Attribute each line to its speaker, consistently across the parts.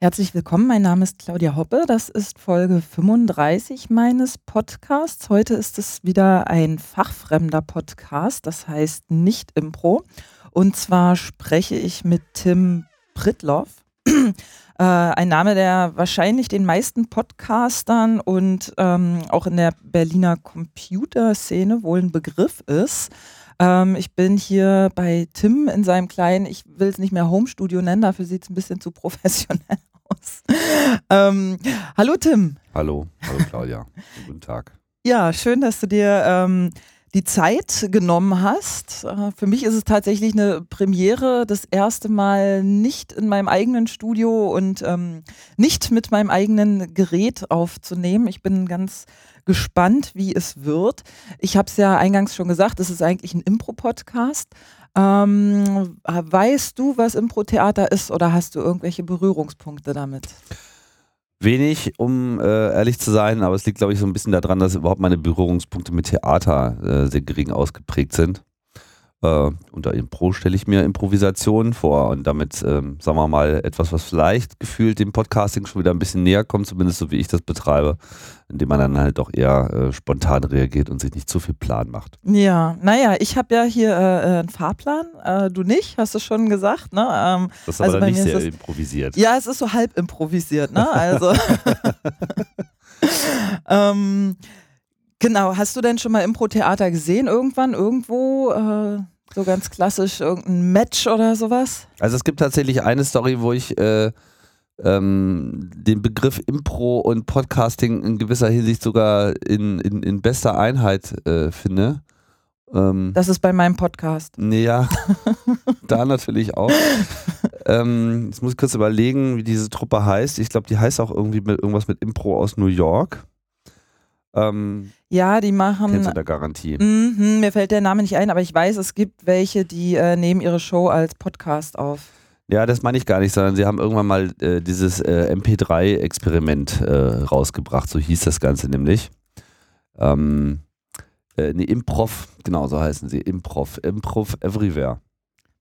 Speaker 1: Herzlich willkommen, mein Name ist Claudia Hoppe. Das ist Folge 35 meines Podcasts. Heute ist es wieder ein fachfremder Podcast, das heißt nicht Impro. Und zwar spreche ich mit Tim Pritloff. äh, ein Name, der wahrscheinlich den meisten Podcastern und ähm, auch in der Berliner Computerszene wohl ein Begriff ist. Ähm, ich bin hier bei Tim in seinem kleinen, ich will es nicht mehr Homestudio nennen, dafür sieht es ein bisschen zu professionell aus. Ähm, hallo Tim.
Speaker 2: Hallo, hallo Claudia. Guten Tag.
Speaker 1: Ja, schön, dass du dir ähm, die Zeit genommen hast. Äh, für mich ist es tatsächlich eine Premiere, das erste Mal nicht in meinem eigenen Studio und ähm, nicht mit meinem eigenen Gerät aufzunehmen. Ich bin ganz gespannt, wie es wird. Ich habe es ja eingangs schon gesagt, es ist eigentlich ein Impro-Podcast. Ähm, weißt du, was Impro-Theater ist oder hast du irgendwelche Berührungspunkte damit?
Speaker 2: Wenig, um äh, ehrlich zu sein, aber es liegt, glaube ich, so ein bisschen daran, dass überhaupt meine Berührungspunkte mit Theater äh, sehr gering ausgeprägt sind. Äh, unter Impro stelle ich mir Improvisation vor und damit, ähm, sagen wir mal, etwas, was vielleicht gefühlt dem Podcasting schon wieder ein bisschen näher kommt, zumindest so wie ich das betreibe, indem man dann halt auch eher äh, spontan reagiert und sich nicht zu viel Plan macht.
Speaker 1: Ja, naja, ich habe ja hier äh, äh einen Fahrplan, äh, du nicht, hast du schon gesagt. Ne?
Speaker 2: Ähm, das ist aber also nicht sehr das, improvisiert.
Speaker 1: Ja, es ist so halb improvisiert, ne? Also. ähm, Genau, hast du denn schon mal Impro-Theater gesehen irgendwann, irgendwo? Äh, so ganz klassisch, irgendein Match oder sowas?
Speaker 2: Also es gibt tatsächlich eine Story, wo ich äh, ähm, den Begriff Impro und Podcasting in gewisser Hinsicht sogar in, in, in bester Einheit äh, finde.
Speaker 1: Ähm, das ist bei meinem Podcast.
Speaker 2: Ja, da natürlich auch. ähm, jetzt muss ich kurz überlegen, wie diese Truppe heißt. Ich glaube, die heißt auch irgendwie mit irgendwas mit Impro aus New York.
Speaker 1: Ähm, ja, die machen.
Speaker 2: Kennst du der Garantie?
Speaker 1: Mm, mir fällt der Name nicht ein, aber ich weiß, es gibt welche, die äh, nehmen ihre Show als Podcast auf.
Speaker 2: Ja, das meine ich gar nicht, sondern sie haben irgendwann mal äh, dieses äh, MP3-Experiment äh, rausgebracht, so hieß das Ganze nämlich. Ähm, äh, ne, Improv, genau so heißen sie, Improv, Improv Everywhere.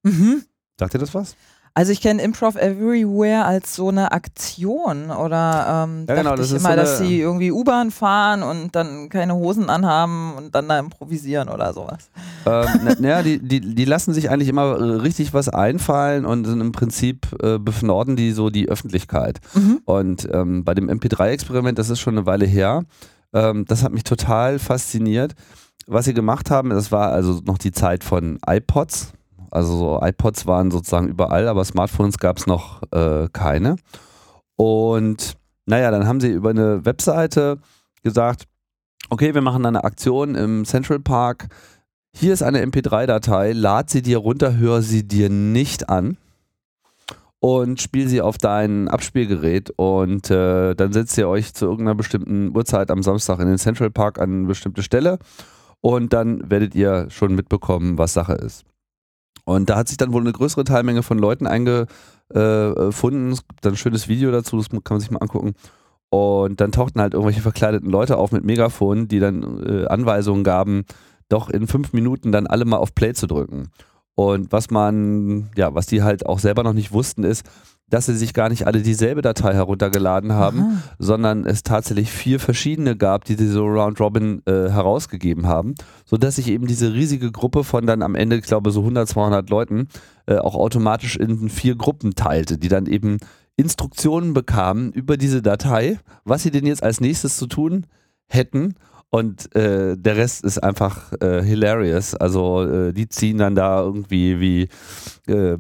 Speaker 2: Mhm. Sagt ihr das was?
Speaker 1: Also ich kenne Improv Everywhere als so eine Aktion oder ähm, ja, genau, das ich immer, so dass sie irgendwie U-Bahn fahren und dann keine Hosen anhaben und dann da improvisieren oder sowas.
Speaker 2: Ähm, naja, die, die, die lassen sich eigentlich immer richtig was einfallen und sind im Prinzip äh, befnorden die so die Öffentlichkeit. Mhm. Und ähm, bei dem MP3-Experiment, das ist schon eine Weile her, ähm, das hat mich total fasziniert. Was sie gemacht haben, das war also noch die Zeit von iPods, also so iPods waren sozusagen überall, aber Smartphones gab es noch äh, keine. Und naja, dann haben sie über eine Webseite gesagt, okay, wir machen eine Aktion im Central Park. Hier ist eine MP3-Datei, lad sie dir runter, hör sie dir nicht an und spiel sie auf dein Abspielgerät und äh, dann setzt ihr euch zu irgendeiner bestimmten Uhrzeit am Samstag in den Central Park an eine bestimmte Stelle und dann werdet ihr schon mitbekommen, was Sache ist. Und da hat sich dann wohl eine größere Teilmenge von Leuten eingefunden. es gibt dann ein schönes Video dazu, das kann man sich mal angucken. Und dann tauchten halt irgendwelche verkleideten Leute auf mit Megafonen, die dann äh, Anweisungen gaben, doch in fünf Minuten dann alle mal auf Play zu drücken. Und was man, ja, was die halt auch selber noch nicht wussten, ist, dass sie sich gar nicht alle dieselbe Datei heruntergeladen haben, Aha. sondern es tatsächlich vier verschiedene gab, die diese Round Robin äh, herausgegeben haben, sodass sich eben diese riesige Gruppe von dann am Ende, ich glaube, so 100, 200 Leuten äh, auch automatisch in vier Gruppen teilte, die dann eben Instruktionen bekamen über diese Datei, was sie denn jetzt als nächstes zu tun hätten und äh, der Rest ist einfach äh, hilarious. Also äh, die ziehen dann da irgendwie wie äh,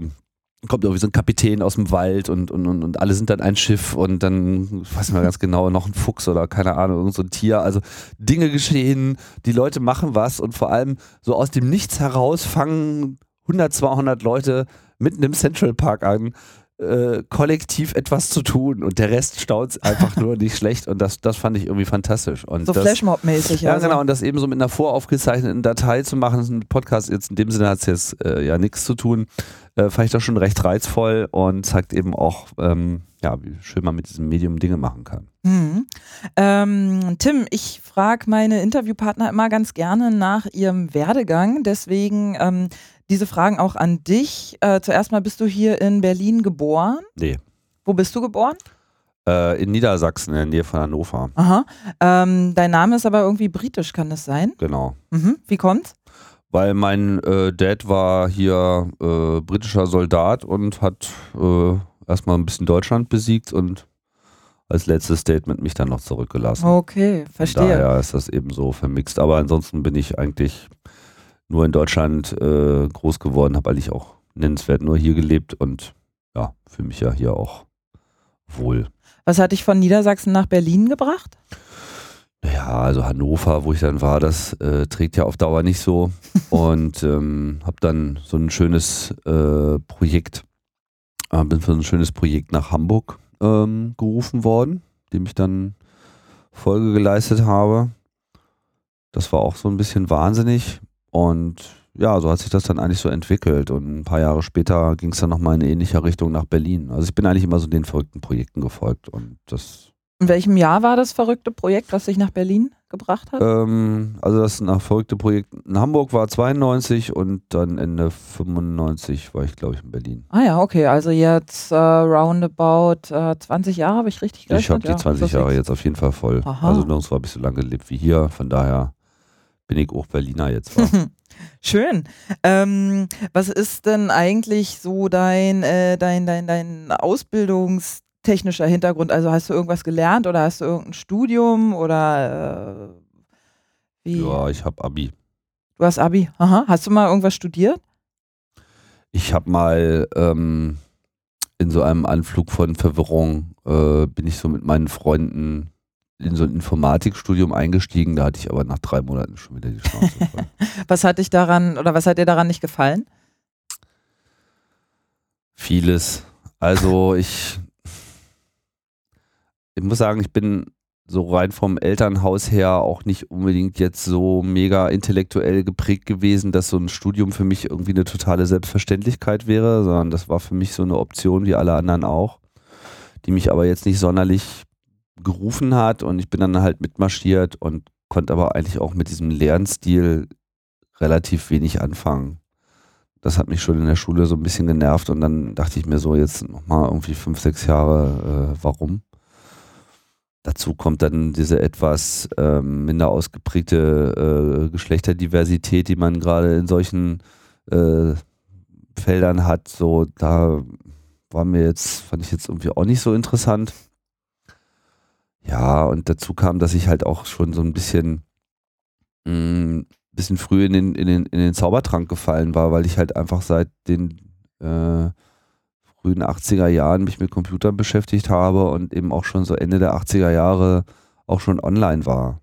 Speaker 2: kommt irgendwie so ein Kapitän aus dem Wald und, und, und, und alle sind dann ein Schiff und dann, ich weiß nicht mehr ganz genau, noch ein Fuchs oder keine Ahnung, irgend so Tier. Also Dinge geschehen, die Leute machen was und vor allem so aus dem Nichts heraus fangen 100, 200 Leute mitten im Central Park an, äh, kollektiv etwas zu tun und der Rest staunt einfach nur nicht schlecht und das, das fand ich irgendwie fantastisch. Und
Speaker 1: so Flashmob-mäßig.
Speaker 2: Ja, also. genau, und das eben so mit einer voraufgezeichneten Datei zu machen, ist ein Podcast jetzt in dem Sinne hat es jetzt äh, ja nichts zu tun, äh, fand ich das schon recht reizvoll und zeigt eben auch, ähm, ja, wie schön man mit diesem Medium Dinge machen kann.
Speaker 1: Mhm. Ähm, Tim, ich frage meine Interviewpartner immer ganz gerne nach ihrem Werdegang, deswegen ähm, diese Fragen auch an dich. Äh, zuerst mal, bist du hier in Berlin geboren?
Speaker 2: Nee.
Speaker 1: Wo bist du geboren?
Speaker 2: Äh, in Niedersachsen, in der Nähe von Hannover.
Speaker 1: Aha. Ähm, dein Name ist aber irgendwie britisch, kann das sein?
Speaker 2: Genau.
Speaker 1: Mhm. Wie kommt's?
Speaker 2: Weil mein äh, Dad war hier äh, britischer Soldat und hat äh, erstmal ein bisschen Deutschland besiegt und als letztes Statement mich dann noch zurückgelassen.
Speaker 1: Okay, verstehe.
Speaker 2: Daher ist das eben so vermixt. Aber ansonsten bin ich eigentlich nur in Deutschland äh, groß geworden, habe eigentlich auch nennenswert nur hier gelebt und ja, fühle mich ja hier auch wohl.
Speaker 1: Was hat dich von Niedersachsen nach Berlin gebracht?
Speaker 2: Ja, also Hannover, wo ich dann war, das äh, trägt ja auf Dauer nicht so. und ähm, habe dann so ein schönes äh, Projekt, äh, bin für ein schönes Projekt nach Hamburg ähm, gerufen worden, dem ich dann Folge geleistet habe. Das war auch so ein bisschen wahnsinnig. Und ja, so hat sich das dann eigentlich so entwickelt. Und ein paar Jahre später ging es dann nochmal in ähnlicher Richtung nach Berlin. Also ich bin eigentlich immer so den verrückten Projekten gefolgt. Und das
Speaker 1: in welchem Jahr war das verrückte Projekt, was dich nach Berlin gebracht hat?
Speaker 2: Ähm, also das nach verrückte Projekt in Hamburg war 92 und dann Ende 95 war ich, glaube ich, in Berlin.
Speaker 1: Ah ja, okay. Also jetzt äh, roundabout äh, 20 Jahre, habe ich richtig gerechnet?
Speaker 2: Ich habe die ja, 20 Jahre jetzt auf jeden Fall voll. Aha. Also nirgends habe ich so lange gelebt wie hier. Von daher bin ich auch Berliner jetzt.
Speaker 1: Schön. Ähm, was ist denn eigentlich so dein, äh, dein, dein, dein Ausbildungs- technischer Hintergrund? Also hast du irgendwas gelernt oder hast du irgendein Studium oder äh,
Speaker 2: wie? Ja, ich habe Abi.
Speaker 1: Du hast Abi. Aha. Hast du mal irgendwas studiert?
Speaker 2: Ich habe mal ähm, in so einem Anflug von Verwirrung äh, bin ich so mit meinen Freunden in so ein Informatikstudium eingestiegen. Da hatte ich aber nach drei Monaten schon wieder die Chance.
Speaker 1: was hat dich daran oder was hat dir daran nicht gefallen?
Speaker 2: Vieles. Also ich ich muss sagen, ich bin so rein vom Elternhaus her auch nicht unbedingt jetzt so mega intellektuell geprägt gewesen, dass so ein Studium für mich irgendwie eine totale Selbstverständlichkeit wäre, sondern das war für mich so eine Option wie alle anderen auch, die mich aber jetzt nicht sonderlich gerufen hat und ich bin dann halt mitmarschiert und konnte aber eigentlich auch mit diesem Lernstil relativ wenig anfangen. Das hat mich schon in der Schule so ein bisschen genervt und dann dachte ich mir so jetzt nochmal irgendwie fünf, sechs Jahre, äh, warum? Dazu kommt dann diese etwas ähm, minder ausgeprägte äh, Geschlechterdiversität, die man gerade in solchen äh, Feldern hat. So, da war mir jetzt, fand ich jetzt irgendwie auch nicht so interessant. Ja, und dazu kam, dass ich halt auch schon so ein bisschen, mh, mm, bisschen früh in den, in, den, in den Zaubertrank gefallen war, weil ich halt einfach seit den äh, frühen 80er Jahren mich mit Computern beschäftigt habe und eben auch schon so Ende der 80er Jahre auch schon online war.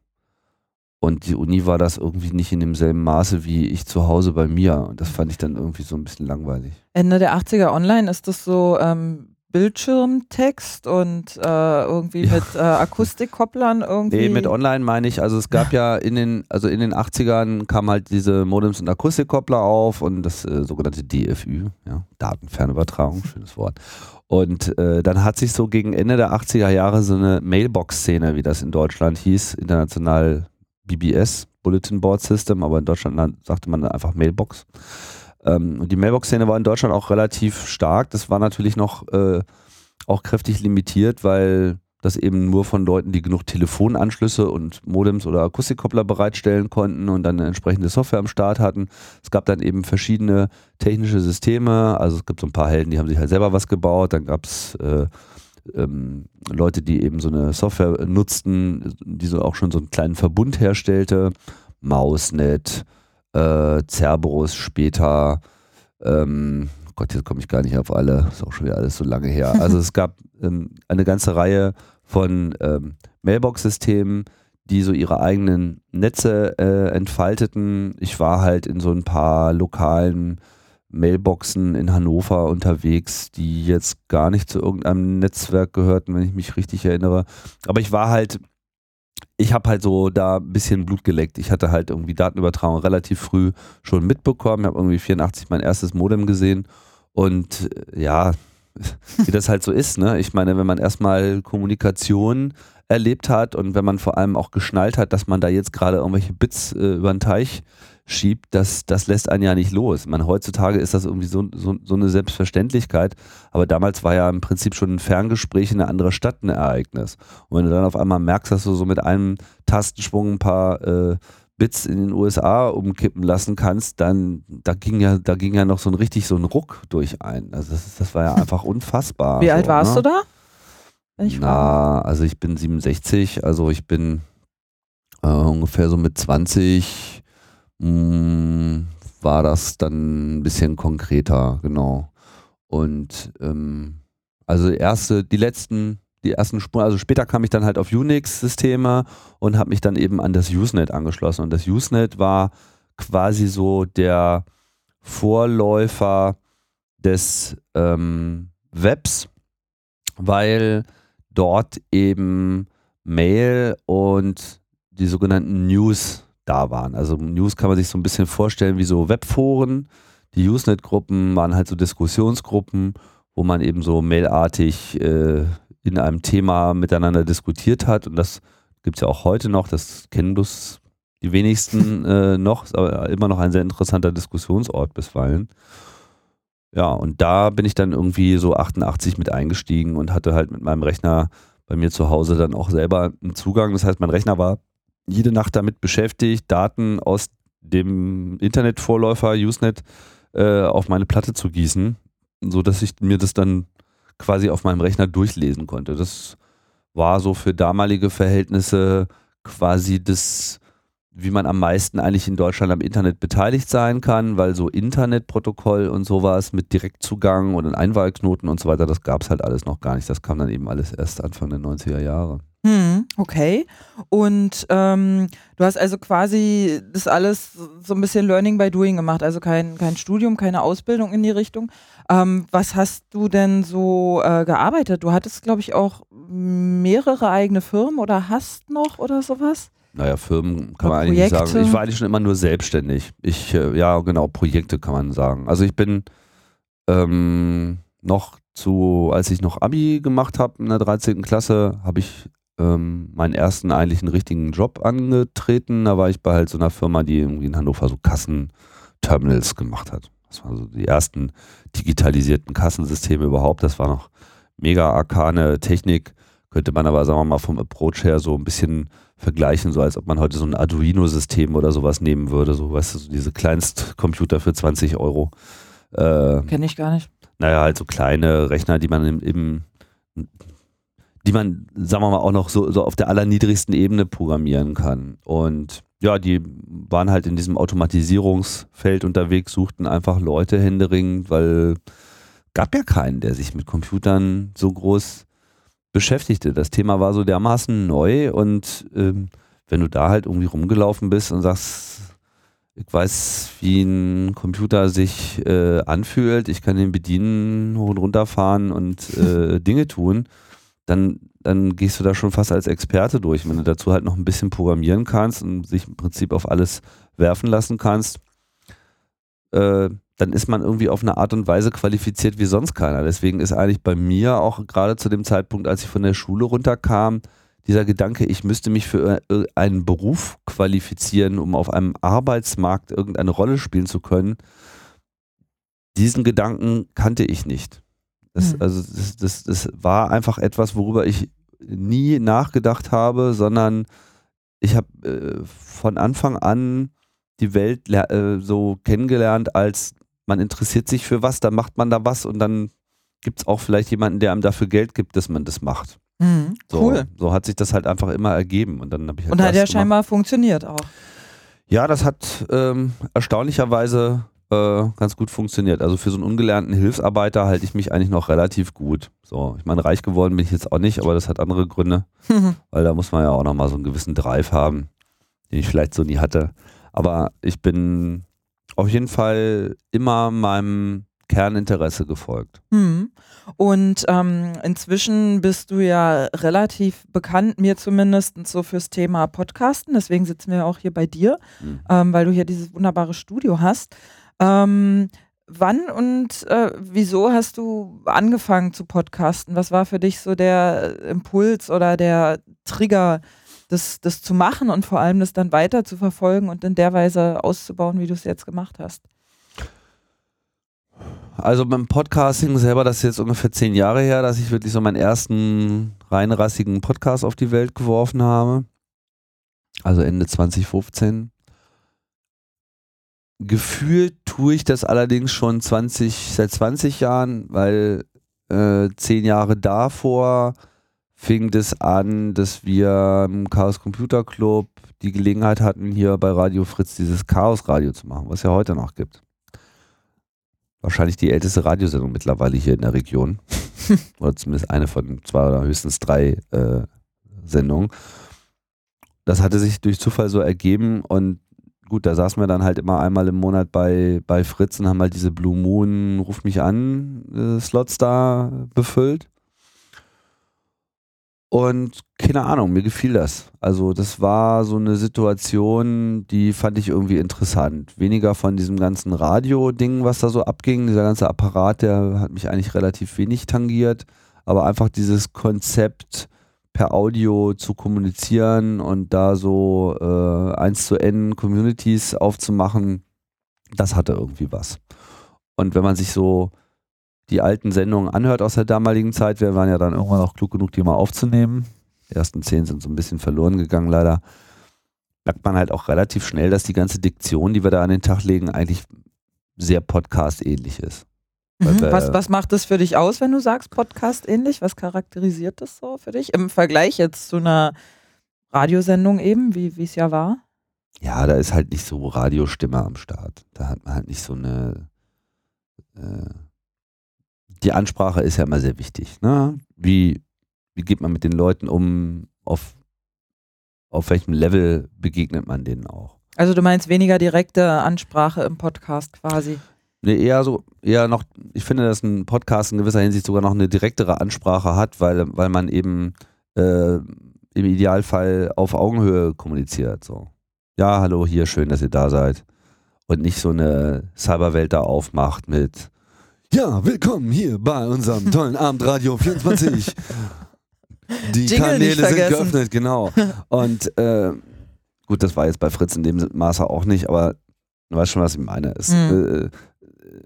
Speaker 2: Und die Uni war das irgendwie nicht in demselben Maße wie ich zu Hause bei mir. Und das fand ich dann irgendwie so ein bisschen langweilig.
Speaker 1: Ende der 80er online ist das so ähm, Bildschirmtext und äh, irgendwie mit äh, Akustikkopplern irgendwie.
Speaker 2: Nee, mit online meine ich, also es gab ja in den, also in den 80ern kamen halt diese Modems und Akustikkoppler auf und das äh, sogenannte DFÜ, ja, Datenfernübertragung, schönes Wort. Und äh, dann hat sich so gegen Ende der 80er Jahre so eine Mailbox-Szene, wie das in Deutschland hieß, international BBS, Bulletin Board System, aber in Deutschland sagte man einfach Mailbox ähm, und die Mailbox-Szene war in Deutschland auch relativ stark. Das war natürlich noch äh, auch kräftig limitiert, weil das eben nur von Leuten, die genug Telefonanschlüsse und Modems oder Akustikkoppler bereitstellen konnten und dann eine entsprechende Software am Start hatten. Es gab dann eben verschiedene technische Systeme. Also es gibt so ein paar Helden, die haben sich halt selber was gebaut. Dann gab es äh, ähm, Leute, die eben so eine Software nutzten, die so auch schon so einen kleinen Verbund herstellte. Mausnet, äh, Cerberus später, ähm, Gott, jetzt komme ich gar nicht auf alle, ist auch schon wieder alles so lange her. Also es gab ähm, eine ganze Reihe von ähm, Mailbox-Systemen, die so ihre eigenen Netze äh, entfalteten. Ich war halt in so ein paar lokalen Mailboxen in Hannover unterwegs, die jetzt gar nicht zu irgendeinem Netzwerk gehörten, wenn ich mich richtig erinnere. Aber ich war halt ich habe halt so da ein bisschen Blut geleckt. Ich hatte halt irgendwie Datenübertragung relativ früh schon mitbekommen. Ich habe irgendwie 84 mein erstes Modem gesehen. Und äh, ja, wie das halt so ist, ne? Ich meine, wenn man erstmal Kommunikation erlebt hat und wenn man vor allem auch geschnallt hat, dass man da jetzt gerade irgendwelche Bits äh, über den Teich schiebt, das, das lässt einen ja nicht los. Man, heutzutage ist das irgendwie so, so, so eine Selbstverständlichkeit, aber damals war ja im Prinzip schon ein Ferngespräch in eine andere Stadt ein Ereignis. Und wenn du dann auf einmal merkst, dass du so mit einem Tastenschwung ein paar äh, Bits in den USA umkippen lassen kannst, dann da ging ja, da ging ja noch so ein richtig so ein Ruck durch ein. Also das, das war ja einfach unfassbar.
Speaker 1: Wie alt
Speaker 2: so,
Speaker 1: warst
Speaker 2: ne?
Speaker 1: du da?
Speaker 2: Na, also ich bin 67, also ich bin äh, ungefähr so mit 20 mh, mm, war das dann ein bisschen konkreter, genau. Und ähm, also erste, die letzten, die ersten Spuren, also später kam ich dann halt auf Unix-Systeme und habe mich dann eben an das Usenet angeschlossen. Und das Usenet war quasi so der Vorläufer des ähm, Webs, weil dort eben Mail und die sogenannten News da waren. Also News kann man sich so ein bisschen vorstellen wie so Webforen. Die Usenet-Gruppen waren halt so Diskussionsgruppen, wo man eben so mailartig äh, in einem Thema miteinander diskutiert hat. Und das gibt es ja auch heute noch. Das kennen bloß die wenigsten äh, noch. Ist aber immer noch ein sehr interessanter Diskussionsort bisweilen. Ja, und da bin ich dann irgendwie so 88 mit eingestiegen und hatte halt mit meinem Rechner bei mir zu Hause dann auch selber einen Zugang. Das heißt, mein Rechner war jede Nacht damit beschäftigt, Daten aus dem Internetvorläufer Usenet äh, auf meine Platte zu gießen, sodass ich mir das dann quasi auf meinem Rechner durchlesen konnte. Das war so für damalige Verhältnisse quasi das wie man am meisten eigentlich in Deutschland am Internet beteiligt sein kann, weil so Internetprotokoll und sowas mit Direktzugang und Einwahlknoten und so weiter, das gab es halt alles noch gar nicht. Das kam dann eben alles erst Anfang der 90er Jahre.
Speaker 1: Hm, okay. Und ähm, du hast also quasi das alles so ein bisschen Learning by Doing gemacht, also kein, kein Studium, keine Ausbildung in die Richtung. Ähm, was hast du denn so äh, gearbeitet? Du hattest, glaube ich, auch mehrere eigene Firmen oder hast noch oder sowas?
Speaker 2: Naja, Firmen kann man eigentlich sagen. Ich war eigentlich schon immer nur selbstständig. Ich, äh, ja, genau, Projekte kann man sagen. Also ich bin ähm, noch zu, als ich noch Abi gemacht habe in der 13. Klasse, habe ich ähm, meinen ersten eigentlichen richtigen Job angetreten. Da war ich bei halt so einer Firma, die irgendwie in Hannover so Kassenterminals gemacht hat. Das waren so die ersten digitalisierten Kassensysteme überhaupt. Das war noch mega arkane Technik. Könnte man aber, sagen wir mal, vom Approach her so ein bisschen vergleichen, so als ob man heute so ein Arduino-System oder sowas nehmen würde, so weißt du, so diese Kleinstcomputer für 20 Euro.
Speaker 1: Äh, Kenne ich gar nicht.
Speaker 2: Naja, halt so kleine Rechner, die man im, im die man, sagen wir mal, auch noch so, so auf der allerniedrigsten Ebene programmieren kann. Und ja, die waren halt in diesem Automatisierungsfeld unterwegs, suchten einfach Leute händeringend, weil gab ja keinen, der sich mit Computern so groß beschäftigte. Das Thema war so dermaßen neu und ähm, wenn du da halt irgendwie rumgelaufen bist und sagst, ich weiß, wie ein Computer sich äh, anfühlt, ich kann ihn bedienen, hoch und runter fahren und äh, Dinge tun, dann, dann gehst du da schon fast als Experte durch. Wenn du dazu halt noch ein bisschen programmieren kannst und sich im Prinzip auf alles werfen lassen kannst, äh, dann ist man irgendwie auf eine Art und Weise qualifiziert wie sonst keiner. Deswegen ist eigentlich bei mir auch gerade zu dem Zeitpunkt, als ich von der Schule runterkam, dieser Gedanke, ich müsste mich für einen Beruf qualifizieren, um auf einem Arbeitsmarkt irgendeine Rolle spielen zu können, diesen Gedanken kannte ich nicht. Das, hm. Also das, das, das war einfach etwas, worüber ich nie nachgedacht habe, sondern ich habe äh, von Anfang an die Welt äh, so kennengelernt als man interessiert sich für was, dann macht man da was und dann gibt es auch vielleicht jemanden, der einem dafür Geld gibt, dass man das macht.
Speaker 1: Mhm,
Speaker 2: so,
Speaker 1: cool.
Speaker 2: So hat sich das halt einfach immer ergeben. Und dann habe ich halt
Speaker 1: Und hat ja scheinbar funktioniert auch.
Speaker 2: Ja, das hat ähm, erstaunlicherweise äh, ganz gut funktioniert. Also für so einen ungelernten Hilfsarbeiter halte ich mich eigentlich noch relativ gut. So, ich meine, reich geworden bin ich jetzt auch nicht, aber das hat andere Gründe, weil da muss man ja auch nochmal so einen gewissen Drive haben, den ich vielleicht so nie hatte. Aber ich bin auf jeden Fall immer meinem Kerninteresse gefolgt.
Speaker 1: Hm. Und ähm, inzwischen bist du ja relativ bekannt, mir zumindest so fürs Thema Podcasten. Deswegen sitzen wir auch hier bei dir, hm. ähm, weil du hier dieses wunderbare Studio hast. Ähm, wann und äh, wieso hast du angefangen zu podcasten? Was war für dich so der Impuls oder der Trigger, das, das zu machen und vor allem das dann weiter zu verfolgen und in der Weise auszubauen, wie du es jetzt gemacht hast?
Speaker 2: Also beim Podcasting selber, das ist jetzt ungefähr zehn Jahre her, dass ich wirklich so meinen ersten reinrassigen Podcast auf die Welt geworfen habe. Also Ende 2015. Gefühlt tue ich das allerdings schon 20, seit 20 Jahren, weil äh, zehn Jahre davor fing das an, dass wir im Chaos Computer Club die Gelegenheit hatten, hier bei Radio Fritz dieses Chaos Radio zu machen, was ja heute noch gibt wahrscheinlich die älteste Radiosendung mittlerweile hier in der Region. oder zumindest eine von zwei oder höchstens drei äh, Sendungen. Das hatte sich durch Zufall so ergeben und gut, da saßen wir dann halt immer einmal im Monat bei, bei Fritz und haben halt diese Blue Moon Ruf mich an äh, Slots da befüllt. Und keine Ahnung, mir gefiel das. Also das war so eine Situation, die fand ich irgendwie interessant. Weniger von diesem ganzen Radio-Ding, was da so abging. Dieser ganze Apparat, der hat mich eigentlich relativ wenig tangiert. Aber einfach dieses Konzept per Audio zu kommunizieren und da so äh, eins zu N Communities aufzumachen, das hatte irgendwie was. Und wenn man sich so die alten Sendungen anhört aus der damaligen Zeit. Wir waren ja dann irgendwann auch klug genug, die mal aufzunehmen. Die ersten zehn sind so ein bisschen verloren gegangen, leider. Merkt man halt auch relativ schnell, dass die ganze Diktion, die wir da an den Tag legen, eigentlich sehr Podcast-ähnlich ist.
Speaker 1: Mhm. Was, was macht das für dich aus, wenn du sagst Podcast-ähnlich? Was charakterisiert das so für dich? Im Vergleich jetzt zu einer Radiosendung eben, wie es ja war?
Speaker 2: Ja, da ist halt nicht so Radiostimme am Start. Da hat man halt nicht so eine äh, die Ansprache ist ja immer sehr wichtig. Ne? Wie, wie geht man mit den Leuten um? Auf, auf welchem Level begegnet man denen auch?
Speaker 1: Also du meinst weniger direkte Ansprache im Podcast quasi?
Speaker 2: Nee, eher so, eher noch, ich finde, dass ein Podcast in gewisser Hinsicht sogar noch eine direktere Ansprache hat, weil, weil man eben äh, im Idealfall auf Augenhöhe kommuniziert. So. Ja, hallo, hier, schön, dass ihr da seid. Und nicht so eine Cyberwelt da aufmacht mit ja, willkommen hier bei unserem tollen Abend Radio 24. Die Jingle Kanäle sind geöffnet, genau. Und äh, gut, das war jetzt bei Fritz in dem Maße auch nicht, aber du weißt schon, was ich meine. Es, mhm.
Speaker 1: äh,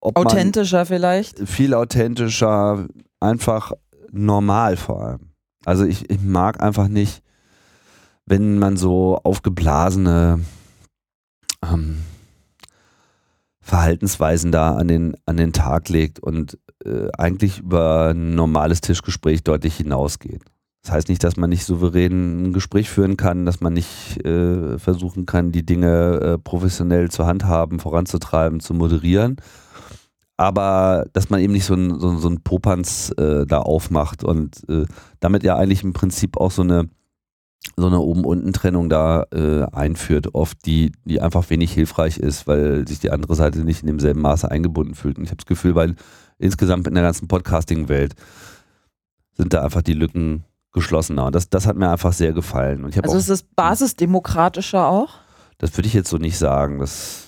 Speaker 1: authentischer vielleicht?
Speaker 2: Viel authentischer, einfach normal vor allem. Also ich, ich mag einfach nicht, wenn man so aufgeblasene ähm, Verhaltensweisen da an den, an den Tag legt und äh, eigentlich über ein normales Tischgespräch deutlich hinausgeht. Das heißt nicht, dass man nicht souverän ein Gespräch führen kann, dass man nicht äh, versuchen kann, die Dinge äh, professionell zu handhaben, voranzutreiben, zu moderieren. Aber dass man eben nicht so ein, so, so ein Popanz äh, da aufmacht und äh, damit ja eigentlich im Prinzip auch so eine so eine Oben-Unten-Trennung da äh, einführt, oft die, die einfach wenig hilfreich ist, weil sich die andere Seite nicht in demselben Maße eingebunden fühlt. Und ich habe das Gefühl, weil insgesamt in der ganzen Podcasting-Welt sind da einfach die Lücken geschlossener. Und das, das hat mir einfach sehr gefallen. Und ich
Speaker 1: also
Speaker 2: auch,
Speaker 1: ist es basisdemokratischer auch?
Speaker 2: Das würde ich jetzt so nicht sagen. Das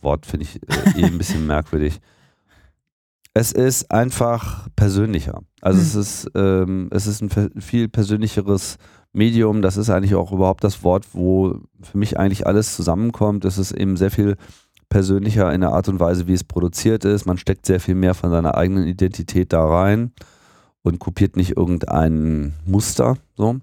Speaker 2: Wort finde ich äh, eh ein bisschen merkwürdig. Es ist einfach persönlicher. Also hm. es ist, ähm, es ist ein viel persönlicheres Medium, das ist eigentlich auch überhaupt das Wort, wo für mich eigentlich alles zusammenkommt. Es ist eben sehr viel persönlicher in der Art und Weise, wie es produziert ist. Man steckt sehr viel mehr von seiner eigenen Identität da rein und kopiert nicht irgendein Muster. So.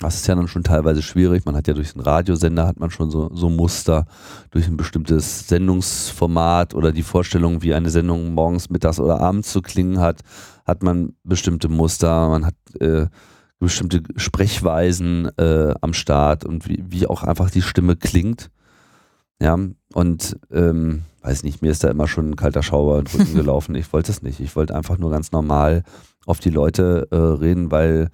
Speaker 2: Das ist ja dann schon teilweise schwierig. Man hat ja durch den Radiosender hat man schon so, so Muster, durch ein bestimmtes Sendungsformat oder die Vorstellung, wie eine Sendung morgens, mittags oder abends zu klingen hat, hat man bestimmte Muster. Man hat äh, bestimmte Sprechweisen äh, am Start und wie, wie auch einfach die Stimme klingt. Ja, und ähm, weiß nicht, mir ist da immer schon ein kalter Schauer in den Rücken gelaufen. Ich wollte es nicht. Ich wollte einfach nur ganz normal auf die Leute äh, reden, weil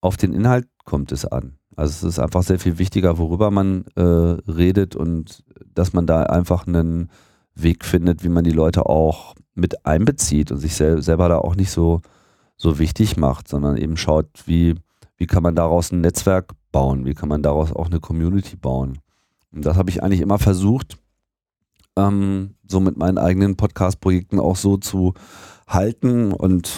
Speaker 2: auf den Inhalt kommt es an. Also es ist einfach sehr viel wichtiger, worüber man äh, redet und dass man da einfach einen Weg findet, wie man die Leute auch mit einbezieht und sich sel selber da auch nicht so so wichtig macht, sondern eben schaut, wie, wie kann man daraus ein Netzwerk bauen, wie kann man daraus auch eine Community bauen. Und das habe ich eigentlich immer versucht, ähm, so mit meinen eigenen Podcast-Projekten auch so zu halten und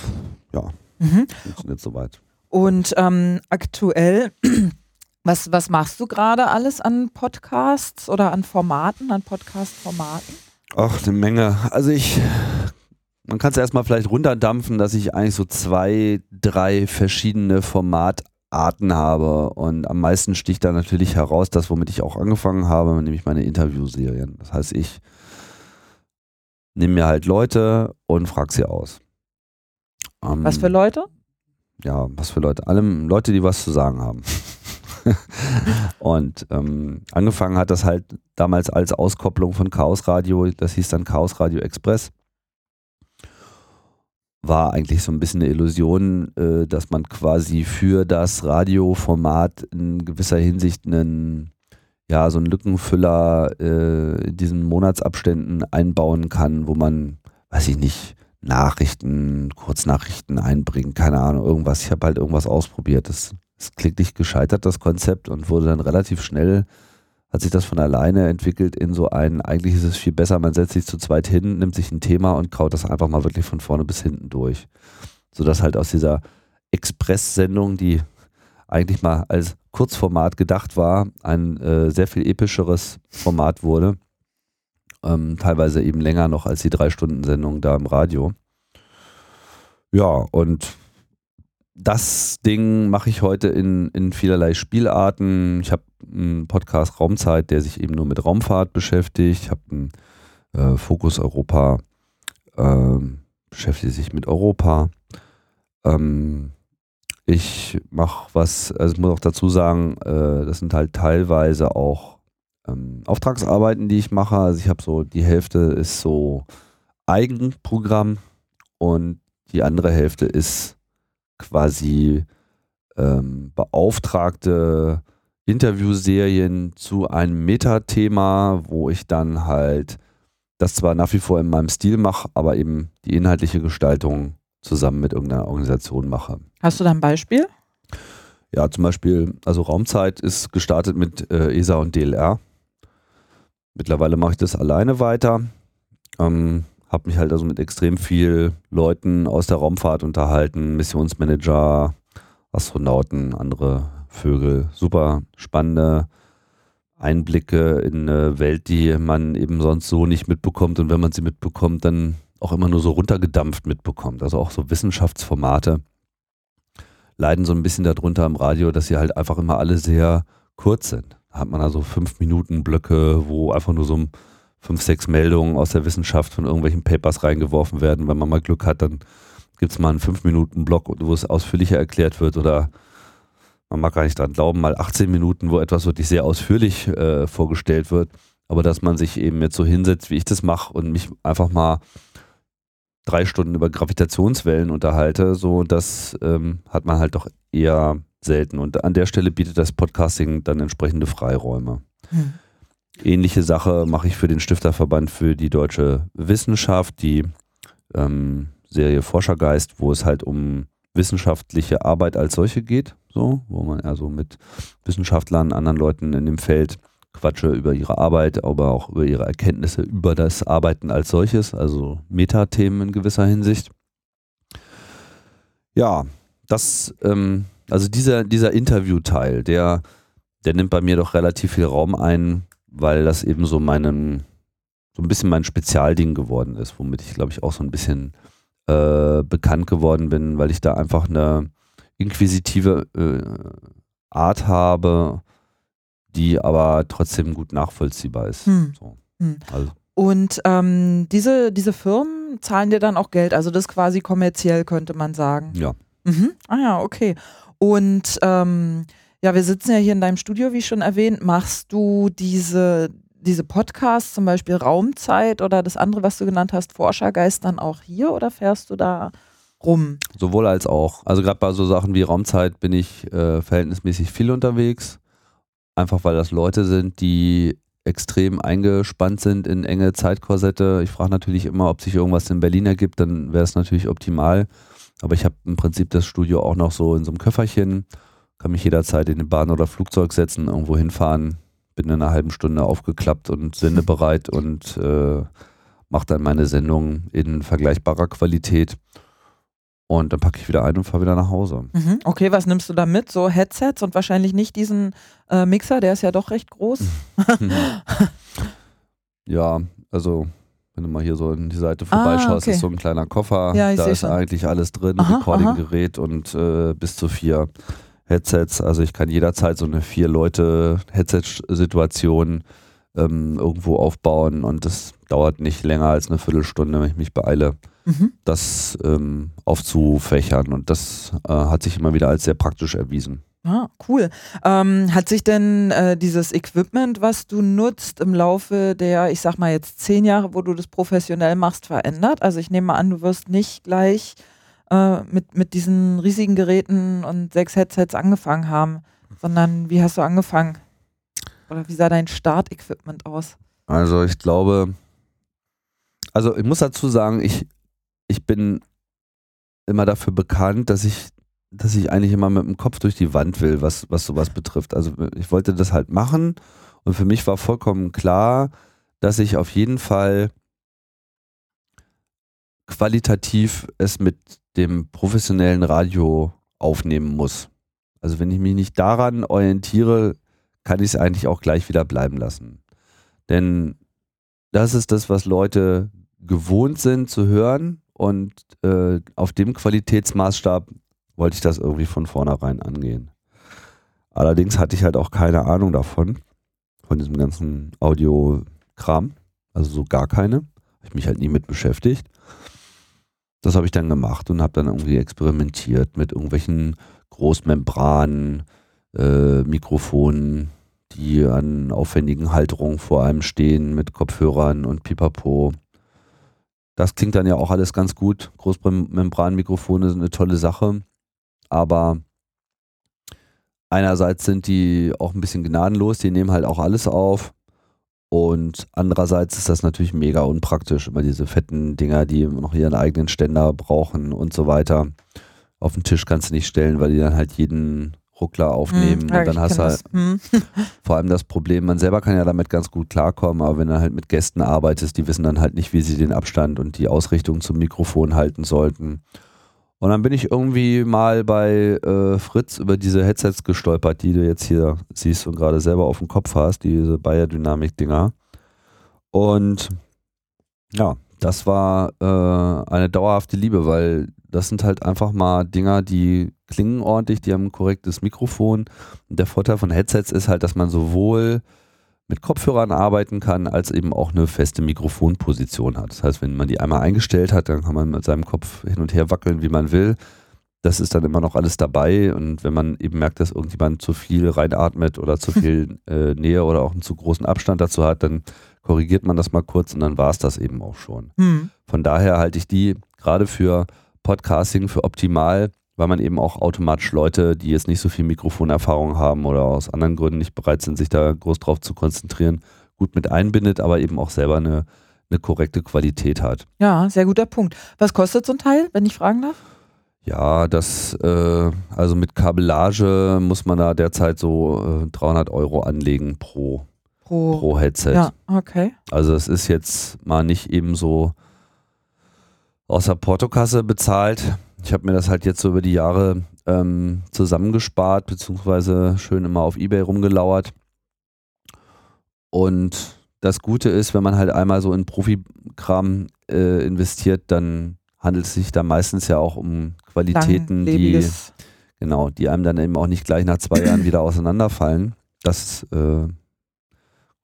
Speaker 2: ja, mhm. funktioniert soweit.
Speaker 1: Und ähm, aktuell, was, was machst du gerade alles an Podcasts oder an Formaten, an Podcast-Formaten?
Speaker 2: Ach, eine Menge. Also ich, man kann es erstmal vielleicht runterdampfen, dass ich eigentlich so zwei, drei verschiedene Formatarten habe. Und am meisten sticht da natürlich heraus, das, womit ich auch angefangen habe, nämlich meine Interviewserien. Das heißt, ich nehme mir halt Leute und frage sie aus.
Speaker 1: Ähm, was für Leute?
Speaker 2: Ja, was für Leute? Alle Leute, die was zu sagen haben. und ähm, angefangen hat das halt damals als Auskopplung von Chaos Radio, das hieß dann Chaos Radio Express. War eigentlich so ein bisschen eine Illusion, äh, dass man quasi für das Radioformat in gewisser Hinsicht einen ja, so einen Lückenfüller äh, in diesen Monatsabständen einbauen kann, wo man, weiß ich nicht, Nachrichten, Kurznachrichten einbringen, keine Ahnung, irgendwas. Ich habe halt irgendwas ausprobiert. Das ist klicklich gescheitert, das Konzept, und wurde dann relativ schnell, hat sich das von alleine entwickelt in so ein, eigentlich ist es viel besser, man setzt sich zu zweit hin, nimmt sich ein Thema und kaut das einfach mal wirklich von vorne bis hinten durch. Sodass halt aus dieser Express-Sendung, die eigentlich mal als Kurzformat gedacht war, ein äh, sehr viel epischeres Format wurde. Ähm, teilweise eben länger noch als die Drei-Stunden-Sendung da im Radio. Ja, und das Ding mache ich heute in, in vielerlei Spielarten. Ich habe einen Podcast Raumzeit, der sich eben nur mit Raumfahrt beschäftigt. Ich habe einen äh, Fokus Europa, äh, beschäftigt sich mit Europa. Ähm, ich mache was, also ich muss auch dazu sagen, äh, das sind halt teilweise auch ähm, Auftragsarbeiten, die ich mache. Also ich habe so, die Hälfte ist so Eigenprogramm und die andere Hälfte ist quasi ähm, beauftragte Interviewserien zu einem Metathema, wo ich dann halt das zwar nach wie vor in meinem Stil mache, aber eben die inhaltliche Gestaltung zusammen mit irgendeiner Organisation mache.
Speaker 1: Hast du da ein Beispiel?
Speaker 2: Ja, zum Beispiel, also Raumzeit ist gestartet mit äh, ESA und DLR. Mittlerweile mache ich das alleine weiter. Ähm, habe mich halt also mit extrem viel Leuten aus der Raumfahrt unterhalten, Missionsmanager, Astronauten, andere Vögel. Super spannende Einblicke in eine Welt, die man eben sonst so nicht mitbekommt. Und wenn man sie mitbekommt, dann auch immer nur so runtergedampft mitbekommt. Also auch so Wissenschaftsformate leiden so ein bisschen darunter im Radio, dass sie halt einfach immer alle sehr kurz sind. Da hat man also fünf Minuten Blöcke, wo einfach nur so fünf, sechs Meldungen aus der Wissenschaft von irgendwelchen Papers reingeworfen werden. Wenn man mal Glück hat, dann gibt es mal einen fünf Minuten Block, wo es ausführlicher erklärt wird oder man mag gar nicht dran glauben, mal 18 Minuten, wo etwas wirklich sehr ausführlich äh, vorgestellt wird. Aber dass man sich eben jetzt so hinsetzt, wie ich das mache und mich einfach mal drei Stunden über Gravitationswellen unterhalte, so das ähm, hat man halt doch eher selten. Und an der Stelle bietet das Podcasting dann entsprechende Freiräume. Hm. Ähnliche Sache mache ich für den Stifterverband für die deutsche Wissenschaft, die ähm, Serie Forschergeist, wo es halt um wissenschaftliche Arbeit als solche geht, so, wo man also mit Wissenschaftlern, anderen Leuten in dem Feld quatsche über ihre Arbeit, aber auch über ihre Erkenntnisse über das Arbeiten als solches, also Metathemen in gewisser Hinsicht. Ja, das, ähm, also dieser, dieser Interviewteil, der, der nimmt bei mir doch relativ viel Raum ein, weil das eben so meinen, so ein bisschen mein Spezialding geworden ist, womit ich, glaube ich, auch so ein bisschen äh, bekannt geworden bin, weil ich da einfach eine inquisitive äh, Art habe, die aber trotzdem gut nachvollziehbar ist. Hm. So.
Speaker 1: Hm. Also. Und ähm, diese, diese Firmen zahlen dir dann auch Geld, also das quasi kommerziell könnte man sagen.
Speaker 2: Ja.
Speaker 1: Mhm. Ah ja, okay. Und ähm, ja, wir sitzen ja hier in deinem Studio, wie schon erwähnt. Machst du diese, diese Podcasts, zum Beispiel Raumzeit oder das andere, was du genannt hast, Forschergeist, dann auch hier oder fährst du da rum?
Speaker 2: Sowohl als auch. Also gerade bei so Sachen wie Raumzeit bin ich äh, verhältnismäßig viel unterwegs. Einfach weil das Leute sind, die extrem eingespannt sind in enge Zeitkorsette. Ich frage natürlich immer, ob sich irgendwas in Berlin ergibt, dann wäre es natürlich optimal. Aber ich habe im Prinzip das Studio auch noch so in so einem Köfferchen, kann mich jederzeit in eine Bahn oder Flugzeug setzen, irgendwo hinfahren, bin in einer halben Stunde aufgeklappt und sendebereit und äh, mache dann meine Sendung in vergleichbarer Qualität. Und dann packe ich wieder ein und fahre wieder nach Hause.
Speaker 1: Mhm. Okay, was nimmst du da mit? So Headsets und wahrscheinlich nicht diesen äh, Mixer, der ist ja doch recht groß.
Speaker 2: ja, also wenn du mal hier so in die Seite vorbeischaust, ah, okay. ist so ein kleiner Koffer. Ja, da ist schon. eigentlich alles drin, Recording-Gerät und äh, bis zu vier Headsets. Also ich kann jederzeit so eine vier Leute Headset-Situation ähm, irgendwo aufbauen und das dauert nicht länger als eine Viertelstunde, wenn ich mich beeile, mhm. das ähm, aufzufächern. Und das äh, hat sich immer wieder als sehr praktisch erwiesen.
Speaker 1: Ah, cool. Ähm, hat sich denn äh, dieses Equipment, was du nutzt, im Laufe der, ich sag mal jetzt zehn Jahre, wo du das professionell machst, verändert? Also ich nehme mal an, du wirst nicht gleich äh, mit, mit diesen riesigen Geräten und sechs Headsets angefangen haben, sondern wie hast du angefangen? Oder wie sah dein Startequipment aus?
Speaker 2: Also ich glaube, also ich muss dazu sagen, ich, ich bin immer dafür bekannt, dass ich, dass ich eigentlich immer mit dem Kopf durch die Wand will, was, was sowas betrifft. Also ich wollte das halt machen und für mich war vollkommen klar, dass ich auf jeden Fall qualitativ es mit dem professionellen Radio aufnehmen muss. Also wenn ich mich nicht daran orientiere, kann ich es eigentlich auch gleich wieder bleiben lassen. Denn das ist das, was Leute gewohnt sind zu hören und äh, auf dem Qualitätsmaßstab wollte ich das irgendwie von vornherein angehen. Allerdings hatte ich halt auch keine Ahnung davon, von diesem ganzen Audio-Kram, also so gar keine. Habe ich mich halt nie mit beschäftigt. Das habe ich dann gemacht und habe dann irgendwie experimentiert mit irgendwelchen Großmembranen, äh, Mikrofonen, die an aufwendigen Halterungen vor einem stehen mit Kopfhörern und Pipapo. Das klingt dann ja auch alles ganz gut. Großmembranmikrofone sind eine tolle Sache, aber einerseits sind die auch ein bisschen gnadenlos, die nehmen halt auch alles auf. Und andererseits ist das natürlich mega unpraktisch, immer diese fetten Dinger, die noch ihren eigenen Ständer brauchen und so weiter. Auf den Tisch kannst du nicht stellen, weil die dann halt jeden Ruckler aufnehmen hm, und dann hast du halt hm. vor allem das Problem, man selber kann ja damit ganz gut klarkommen, aber wenn du halt mit Gästen arbeitest, die wissen dann halt nicht, wie sie den Abstand und die Ausrichtung zum Mikrofon halten sollten. Und dann bin ich irgendwie mal bei äh, Fritz über diese Headsets gestolpert, die du jetzt hier siehst und gerade selber auf dem Kopf hast, diese Bayer Dynamik Dinger. Und ja, das war äh, eine dauerhafte Liebe, weil das sind halt einfach mal Dinger, die klingen ordentlich, die haben ein korrektes Mikrofon. Und der Vorteil von Headsets ist halt, dass man sowohl mit Kopfhörern arbeiten kann, als eben auch eine feste Mikrofonposition hat. Das heißt, wenn man die einmal eingestellt hat, dann kann man mit seinem Kopf hin und her wackeln, wie man will. Das ist dann immer noch alles dabei. Und wenn man eben merkt, dass irgendjemand zu viel reinatmet oder zu viel äh, Nähe oder auch einen zu großen Abstand dazu hat, dann korrigiert man das mal kurz und dann war es das eben auch schon. Hm. Von daher halte ich die gerade für Podcasting für optimal, weil man eben auch automatisch Leute, die jetzt nicht so viel Mikrofonerfahrung haben oder aus anderen Gründen nicht bereit sind, sich da groß drauf zu konzentrieren, gut mit einbindet, aber eben auch selber eine, eine korrekte Qualität hat.
Speaker 1: Ja, sehr guter Punkt. Was kostet so ein Teil, wenn ich fragen darf?
Speaker 2: Ja, das, äh, also mit Kabellage muss man da derzeit so äh, 300 Euro anlegen pro, pro, pro Headset.
Speaker 1: Ja, okay.
Speaker 2: Also es ist jetzt mal nicht eben so aus der Portokasse bezahlt. Ich habe mir das halt jetzt so über die Jahre ähm, zusammengespart, beziehungsweise schön immer auf Ebay rumgelauert. Und das Gute ist, wenn man halt einmal so in Profikram äh, investiert, dann handelt es sich da meistens ja auch um Qualitäten, die, genau, die einem dann eben auch nicht gleich nach zwei Jahren wieder auseinanderfallen. Das, äh,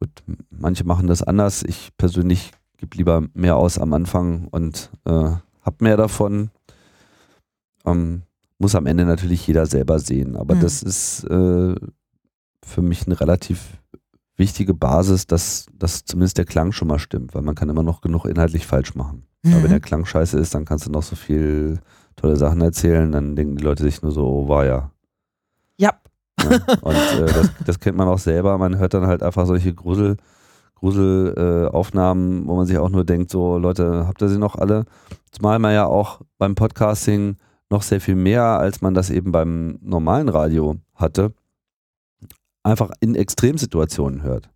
Speaker 2: gut, manche machen das anders. Ich persönlich gib lieber mehr aus am Anfang und äh, hab mehr davon. Ähm, muss am Ende natürlich jeder selber sehen. Aber mhm. das ist äh, für mich eine relativ wichtige Basis, dass, dass zumindest der Klang schon mal stimmt, weil man kann immer noch genug inhaltlich falsch machen. Mhm. Aber wenn der Klang scheiße ist, dann kannst du noch so viel tolle Sachen erzählen, dann denken die Leute sich nur so, oh, war ja.
Speaker 1: Ja.
Speaker 2: ja. Und äh, das, das kennt man auch selber. Man hört dann halt einfach solche Grusel- Gruselaufnahmen, äh, wo man sich auch nur denkt, so Leute, habt ihr sie noch alle? Zumal man ja auch beim Podcasting noch sehr viel mehr, als man das eben beim normalen Radio hatte, einfach in Extremsituationen hört.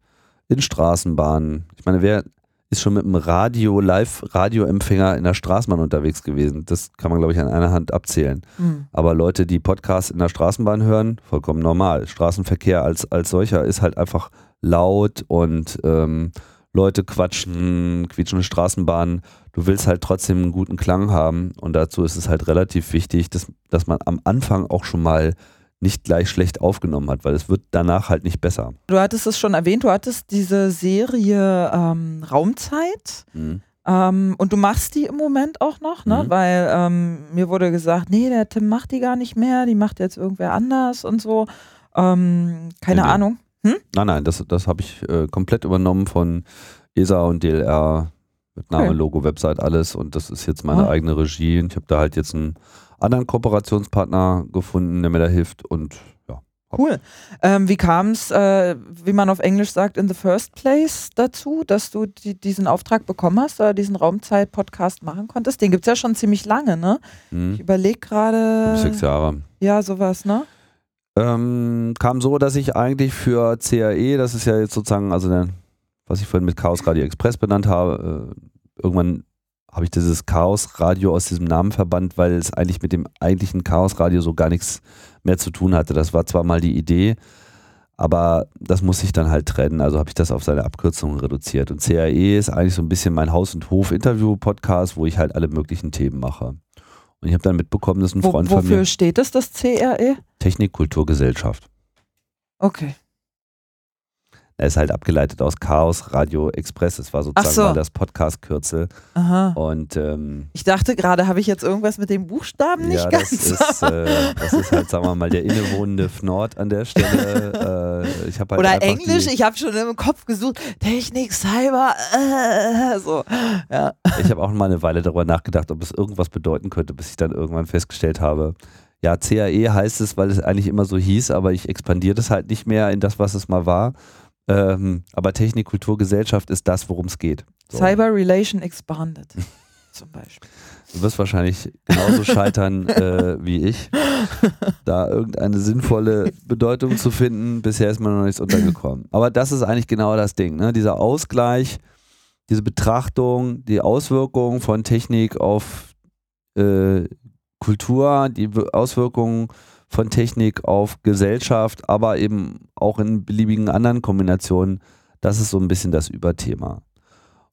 Speaker 2: In Straßenbahnen. Ich meine, wer ist schon mit einem Radio, Live-Radioempfänger in der Straßenbahn unterwegs gewesen. Das kann man, glaube ich, an einer Hand abzählen. Mhm. Aber Leute, die Podcasts in der Straßenbahn hören, vollkommen normal. Straßenverkehr als, als solcher ist halt einfach laut und ähm, Leute quatschen, quietschende Straßenbahnen. Du willst halt trotzdem einen guten Klang haben und dazu ist es halt relativ wichtig, dass, dass man am Anfang auch schon mal nicht gleich schlecht aufgenommen hat, weil es wird danach halt nicht besser.
Speaker 1: Du hattest es schon erwähnt, du hattest diese Serie ähm, Raumzeit. Mhm. Ähm, und du machst die im Moment auch noch, ne? Mhm. Weil ähm, mir wurde gesagt, nee, der Tim macht die gar nicht mehr, die macht jetzt irgendwer anders und so. Ähm, keine nee, Ahnung.
Speaker 2: Hm? Nein, nein, das, das habe ich äh, komplett übernommen von ESA und DLR mit Name, okay. Logo, Website, alles. Und das ist jetzt meine oh. eigene Regie. Und ich habe da halt jetzt einen anderen Kooperationspartner gefunden, der mir da hilft. Und ja.
Speaker 1: Cool. Ähm, wie kam es, äh, wie man auf Englisch sagt, in the first place dazu, dass du die, diesen Auftrag bekommen hast oder diesen Raumzeit-Podcast machen konntest? Den gibt es ja schon ziemlich lange, ne? Mhm. Ich überlege gerade.
Speaker 2: Sechs Jahre.
Speaker 1: Ja, sowas, ne?
Speaker 2: Ähm, kam so, dass ich eigentlich für CAE, das ist ja jetzt sozusagen, also der, was ich vorhin mit Chaos Radio Express benannt habe, äh, irgendwann habe ich dieses Chaos Radio aus diesem Namen verbannt, weil es eigentlich mit dem eigentlichen Chaos Radio so gar nichts mehr zu tun hatte. Das war zwar mal die Idee, aber das muss ich dann halt trennen. Also habe ich das auf seine Abkürzungen reduziert. Und CAE ist eigentlich so ein bisschen mein Haus- und Hof-Interview-Podcast, wo ich halt alle möglichen Themen mache. Und ich habe dann mitbekommen, dass ein Freund
Speaker 1: Wo,
Speaker 2: von mir.
Speaker 1: Wofür steht es, das CRE?
Speaker 2: Technik, Kultur, Gesellschaft.
Speaker 1: Okay.
Speaker 2: Er ist halt abgeleitet aus Chaos Radio Express. Das war sozusagen so. mal das Podcast-Kürzel. Und ähm,
Speaker 1: ich dachte gerade, habe ich jetzt irgendwas mit dem Buchstaben nicht ja, ganz.
Speaker 2: Das ist, äh, das ist halt, sagen wir mal, der innewohnende Fnord an der Stelle. Äh, ich halt
Speaker 1: Oder Englisch, ich habe schon im Kopf gesucht, Technik, Cyber, äh, so. Ja.
Speaker 2: Ich habe auch mal eine Weile darüber nachgedacht, ob es irgendwas bedeuten könnte, bis ich dann irgendwann festgestellt habe, ja, CAE heißt es, weil es eigentlich immer so hieß, aber ich expandiere das halt nicht mehr in das, was es mal war. Ähm, aber Technik, Kultur, Gesellschaft ist das, worum es geht.
Speaker 1: So. Cyber Relation Expanded zum Beispiel.
Speaker 2: Du wirst wahrscheinlich genauso scheitern äh, wie ich, da irgendeine sinnvolle Bedeutung zu finden. Bisher ist mir noch nichts untergekommen. Aber das ist eigentlich genau das Ding. Ne? Dieser Ausgleich, diese Betrachtung, die Auswirkungen von Technik auf äh, Kultur, die Auswirkungen von Technik auf Gesellschaft, aber eben auch in beliebigen anderen Kombinationen. Das ist so ein bisschen das Überthema.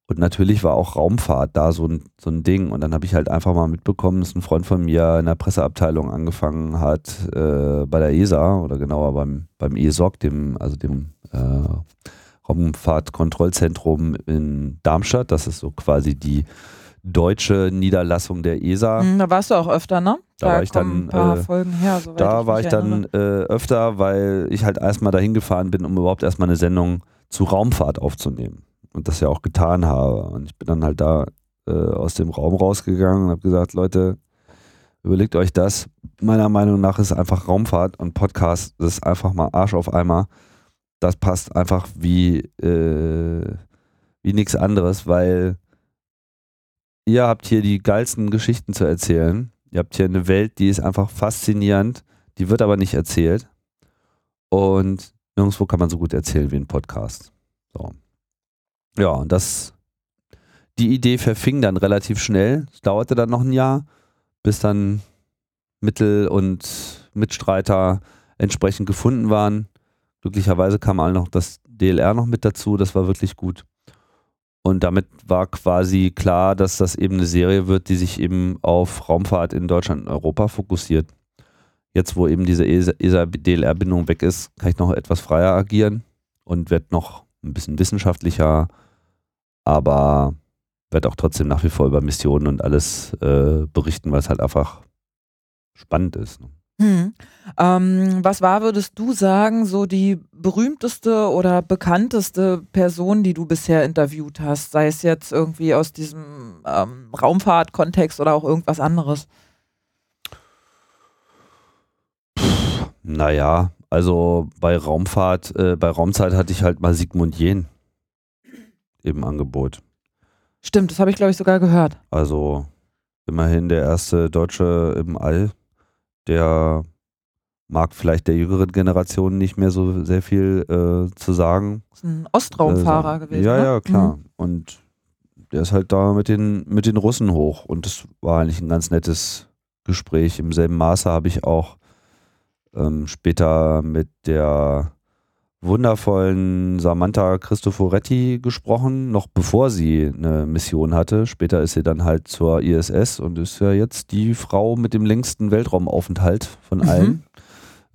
Speaker 2: Und natürlich war auch Raumfahrt da so ein, so ein Ding. Und dann habe ich halt einfach mal mitbekommen, dass ein Freund von mir in der Presseabteilung angefangen hat äh, bei der ESA oder genauer beim, beim ESOC, dem, also dem äh, Raumfahrtkontrollzentrum in Darmstadt. Das ist so quasi die deutsche Niederlassung der ESA.
Speaker 1: Mhm, da warst du auch öfter, ne?
Speaker 2: Da, da war ich dann, äh,
Speaker 1: her,
Speaker 2: da war ich dann äh, öfter, weil ich halt erstmal dahin gefahren bin, um überhaupt erstmal eine Sendung zu Raumfahrt aufzunehmen. Und das ja auch getan habe. Und ich bin dann halt da äh, aus dem Raum rausgegangen und habe gesagt, Leute, überlegt euch das. Meiner Meinung nach ist einfach Raumfahrt und Podcast, das ist einfach mal Arsch auf Eimer. Das passt einfach wie, äh, wie nichts anderes, weil ihr habt hier die geilsten Geschichten zu erzählen. Ihr habt hier eine Welt, die ist einfach faszinierend, die wird aber nicht erzählt. Und nirgendwo kann man so gut erzählen wie ein Podcast. So. Ja, und das, die Idee verfing dann relativ schnell. Es dauerte dann noch ein Jahr, bis dann Mittel und Mitstreiter entsprechend gefunden waren. Glücklicherweise kam all noch das DLR noch mit dazu, das war wirklich gut. Und damit war quasi klar, dass das eben eine Serie wird, die sich eben auf Raumfahrt in Deutschland und Europa fokussiert. Jetzt, wo eben diese ESA-DLR-Bindung weg ist, kann ich noch etwas freier agieren und werde noch ein bisschen wissenschaftlicher, aber werde auch trotzdem nach wie vor über Missionen und alles äh, berichten, weil es halt einfach spannend ist. Ne?
Speaker 1: Hm. Ähm, was war, würdest du sagen, so die berühmteste oder bekannteste Person, die du bisher interviewt hast? Sei es jetzt irgendwie aus diesem ähm, Raumfahrt-Kontext oder auch irgendwas anderes?
Speaker 2: Naja, also bei Raumfahrt, äh, bei Raumzeit hatte ich halt mal Sigmund Jähn im Angebot.
Speaker 1: Stimmt, das habe ich glaube ich sogar gehört.
Speaker 2: Also immerhin der erste Deutsche im All der mag vielleicht der jüngeren Generation nicht mehr so sehr viel äh, zu sagen.
Speaker 1: Das ist ein Ostraumfahrer äh, gewesen.
Speaker 2: Ja,
Speaker 1: ne?
Speaker 2: ja, klar. Mhm. Und der ist halt da mit den, mit den Russen hoch. Und das war eigentlich ein ganz nettes Gespräch. Im selben Maße habe ich auch ähm, später mit der wundervollen Samantha Cristoforetti gesprochen, noch bevor sie eine Mission hatte. Später ist sie dann halt zur ISS und ist ja jetzt die Frau mit dem längsten Weltraumaufenthalt von mhm. allen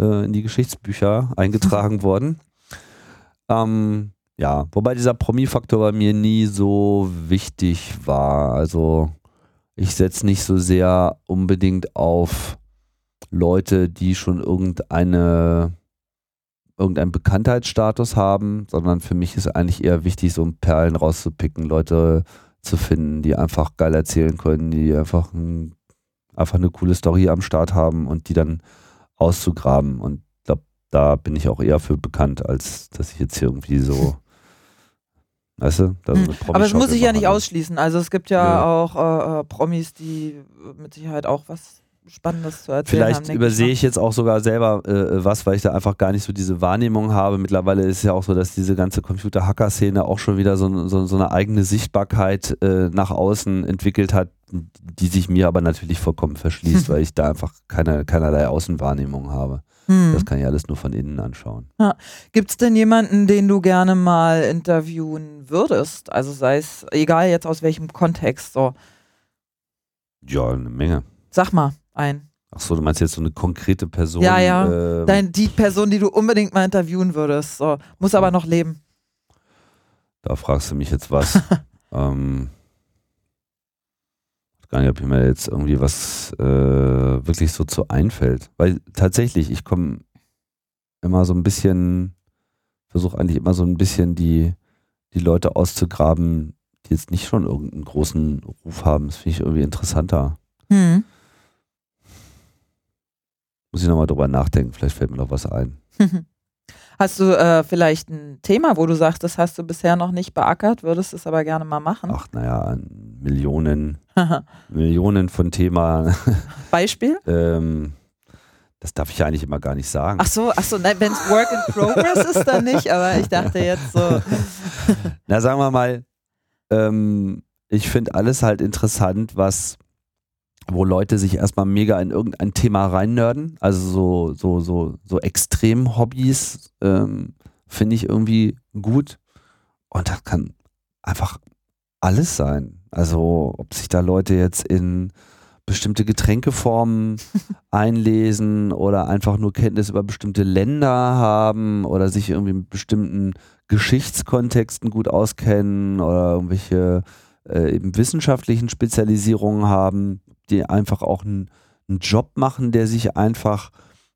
Speaker 2: äh, in die Geschichtsbücher eingetragen worden. Ähm, ja, wobei dieser Promi-Faktor bei mir nie so wichtig war. Also ich setze nicht so sehr unbedingt auf Leute, die schon irgendeine irgendeinen Bekanntheitsstatus haben, sondern für mich ist eigentlich eher wichtig, so Perlen rauszupicken, Leute zu finden, die einfach geil erzählen können, die einfach, ein, einfach eine coole Story am Start haben und die dann auszugraben. Und da, da bin ich auch eher für bekannt, als dass ich jetzt hier irgendwie so Weißt du?
Speaker 1: So hm. Aber es muss sich ja nicht ausschließen. Also es gibt ja, ja. auch äh, äh, Promis, die mit Sicherheit auch was Spannendes zu erzählen
Speaker 2: Vielleicht haben, übersehe ich, ich jetzt auch sogar selber äh, was, weil ich da einfach gar nicht so diese Wahrnehmung habe. Mittlerweile ist es ja auch so, dass diese ganze Computer-Hacker-Szene auch schon wieder so, so, so eine eigene Sichtbarkeit äh, nach außen entwickelt hat, die sich mir aber natürlich vollkommen verschließt, weil ich da einfach keine, keinerlei Außenwahrnehmung habe. Hm. Das kann ich alles nur von innen anschauen.
Speaker 1: Ja. Gibt es denn jemanden, den du gerne mal interviewen würdest? Also sei es, egal jetzt aus welchem Kontext. So.
Speaker 2: Ja, eine Menge.
Speaker 1: Sag mal ein.
Speaker 2: Ach so, du meinst jetzt so eine konkrete Person?
Speaker 1: Ja, ja. Ähm, Dein, die Person, die du unbedingt mal interviewen würdest. So. Muss aber noch leben.
Speaker 2: Da fragst du mich jetzt was. ähm, gar nicht, ob mir jetzt irgendwie was äh, wirklich so zu einfällt. Weil tatsächlich, ich komme immer so ein bisschen, versuche eigentlich immer so ein bisschen die, die Leute auszugraben, die jetzt nicht schon irgendeinen großen Ruf haben. Das finde ich irgendwie interessanter. Hm. Muss ich nochmal drüber nachdenken, vielleicht fällt mir noch was ein.
Speaker 1: Hast du äh, vielleicht ein Thema, wo du sagst, das hast du bisher noch nicht beackert, würdest es aber gerne mal machen?
Speaker 2: Ach, naja, Millionen, Millionen von Themen.
Speaker 1: Beispiel?
Speaker 2: ähm, das darf ich ja eigentlich immer gar nicht sagen.
Speaker 1: Ach so, ach so, wenn es Work in Progress ist, dann nicht, aber ich dachte jetzt so.
Speaker 2: Na, sagen wir mal, ähm, ich finde alles halt interessant, was wo Leute sich erstmal mega in irgendein Thema reinnörden. Also so, so, so, so Extrem-Hobbys ähm, finde ich irgendwie gut. Und das kann einfach alles sein. Also ob sich da Leute jetzt in bestimmte Getränkeformen einlesen oder einfach nur Kenntnis über bestimmte Länder haben oder sich irgendwie mit bestimmten Geschichtskontexten gut auskennen oder irgendwelche äh, eben wissenschaftlichen Spezialisierungen haben die einfach auch einen, einen Job machen, der sich einfach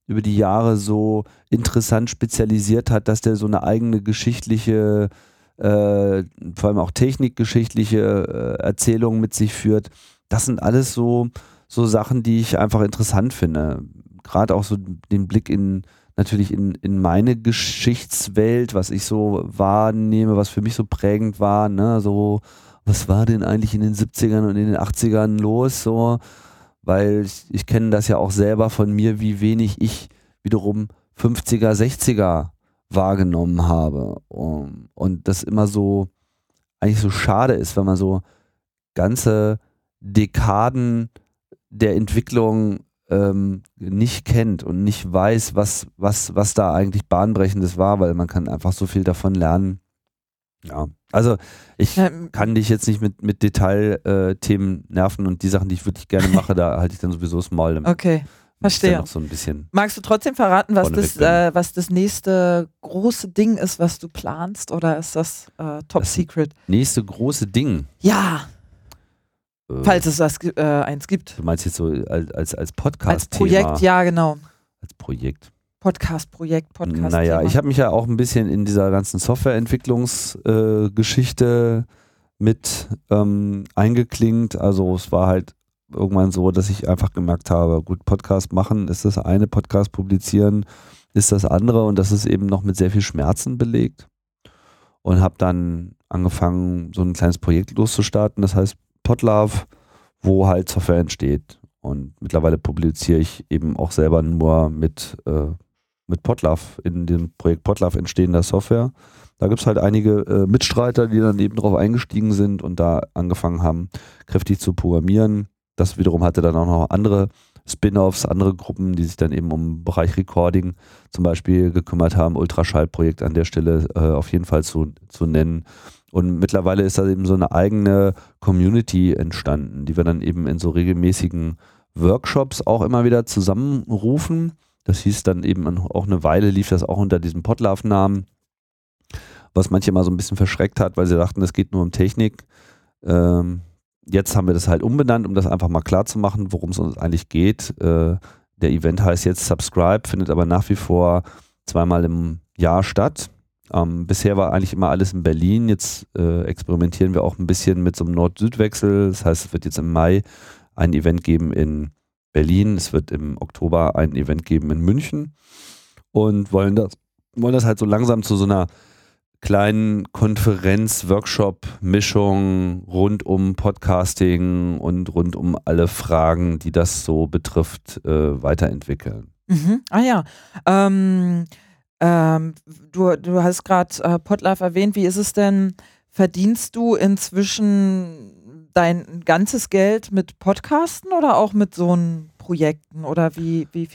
Speaker 2: über die Jahre so interessant spezialisiert hat, dass der so eine eigene geschichtliche, äh, vor allem auch technikgeschichtliche äh, Erzählung mit sich führt. Das sind alles so, so Sachen, die ich einfach interessant finde. Gerade auch so den Blick in natürlich in, in meine Geschichtswelt, was ich so wahrnehme, was für mich so prägend war, ne, so was war denn eigentlich in den 70ern und in den 80ern los, so, weil ich, ich kenne das ja auch selber von mir, wie wenig ich wiederum 50er, 60er wahrgenommen habe. Und, und das immer so, eigentlich so schade ist, wenn man so ganze Dekaden der Entwicklung ähm, nicht kennt und nicht weiß, was, was, was da eigentlich bahnbrechendes war, weil man kann einfach so viel davon lernen. Ja, also ich ähm, kann dich jetzt nicht mit, mit Detailthemen äh, nerven und die Sachen, die ich wirklich gerne mache, da halte ich dann sowieso das Maul.
Speaker 1: Okay, verstehe.
Speaker 2: So
Speaker 1: Magst du trotzdem verraten, was das, äh, was das nächste große Ding ist, was du planst oder ist das äh, Top das Secret?
Speaker 2: Nächste große Ding?
Speaker 1: Ja. Äh, Falls es das, äh, eins gibt.
Speaker 2: Du meinst jetzt so als, als, als Podcast-Thema? Als
Speaker 1: Projekt, ja genau.
Speaker 2: Als Projekt.
Speaker 1: Podcast-Projekt, Podcast.
Speaker 2: Naja, ich habe mich ja auch ein bisschen in dieser ganzen Softwareentwicklungsgeschichte äh, mit ähm, eingeklingt. Also es war halt irgendwann so, dass ich einfach gemerkt habe, gut, Podcast machen ist das eine, Podcast publizieren ist das andere und das ist eben noch mit sehr viel Schmerzen belegt. Und habe dann angefangen, so ein kleines Projekt loszustarten, das heißt Podlove, wo halt Software entsteht. Und mittlerweile publiziere ich eben auch selber nur mit äh, mit Potlove, in dem Projekt Potlove entstehender Software. Da gibt es halt einige äh, Mitstreiter, die dann eben drauf eingestiegen sind und da angefangen haben, kräftig zu programmieren. Das wiederum hatte dann auch noch andere Spin-offs, andere Gruppen, die sich dann eben um Bereich Recording zum Beispiel gekümmert haben. Ultraschallprojekt an der Stelle äh, auf jeden Fall zu, zu nennen. Und mittlerweile ist da eben so eine eigene Community entstanden, die wir dann eben in so regelmäßigen Workshops auch immer wieder zusammenrufen. Das hieß dann eben auch eine Weile, lief das auch unter diesem Potlove-Namen, was manche mal so ein bisschen verschreckt hat, weil sie dachten, es geht nur um Technik. Ähm, jetzt haben wir das halt umbenannt, um das einfach mal klar zu machen, worum es uns eigentlich geht. Äh, der Event heißt jetzt Subscribe, findet aber nach wie vor zweimal im Jahr statt. Ähm, bisher war eigentlich immer alles in Berlin. Jetzt äh, experimentieren wir auch ein bisschen mit so einem Nord-Süd-Wechsel. Das heißt, es wird jetzt im Mai ein Event geben in Berlin. Es wird im Oktober ein Event geben in München. Und wollen das, wollen das halt so langsam zu so einer kleinen Konferenz, Workshop, Mischung rund um Podcasting und rund um alle Fragen, die das so betrifft, äh, weiterentwickeln.
Speaker 1: Mhm. Ah ja. Ähm, ähm, du, du hast gerade äh, Podlife erwähnt. Wie ist es denn? Verdienst du inzwischen dein ganzes Geld mit Podcasten oder auch mit so Projekten? Oder wie, wie,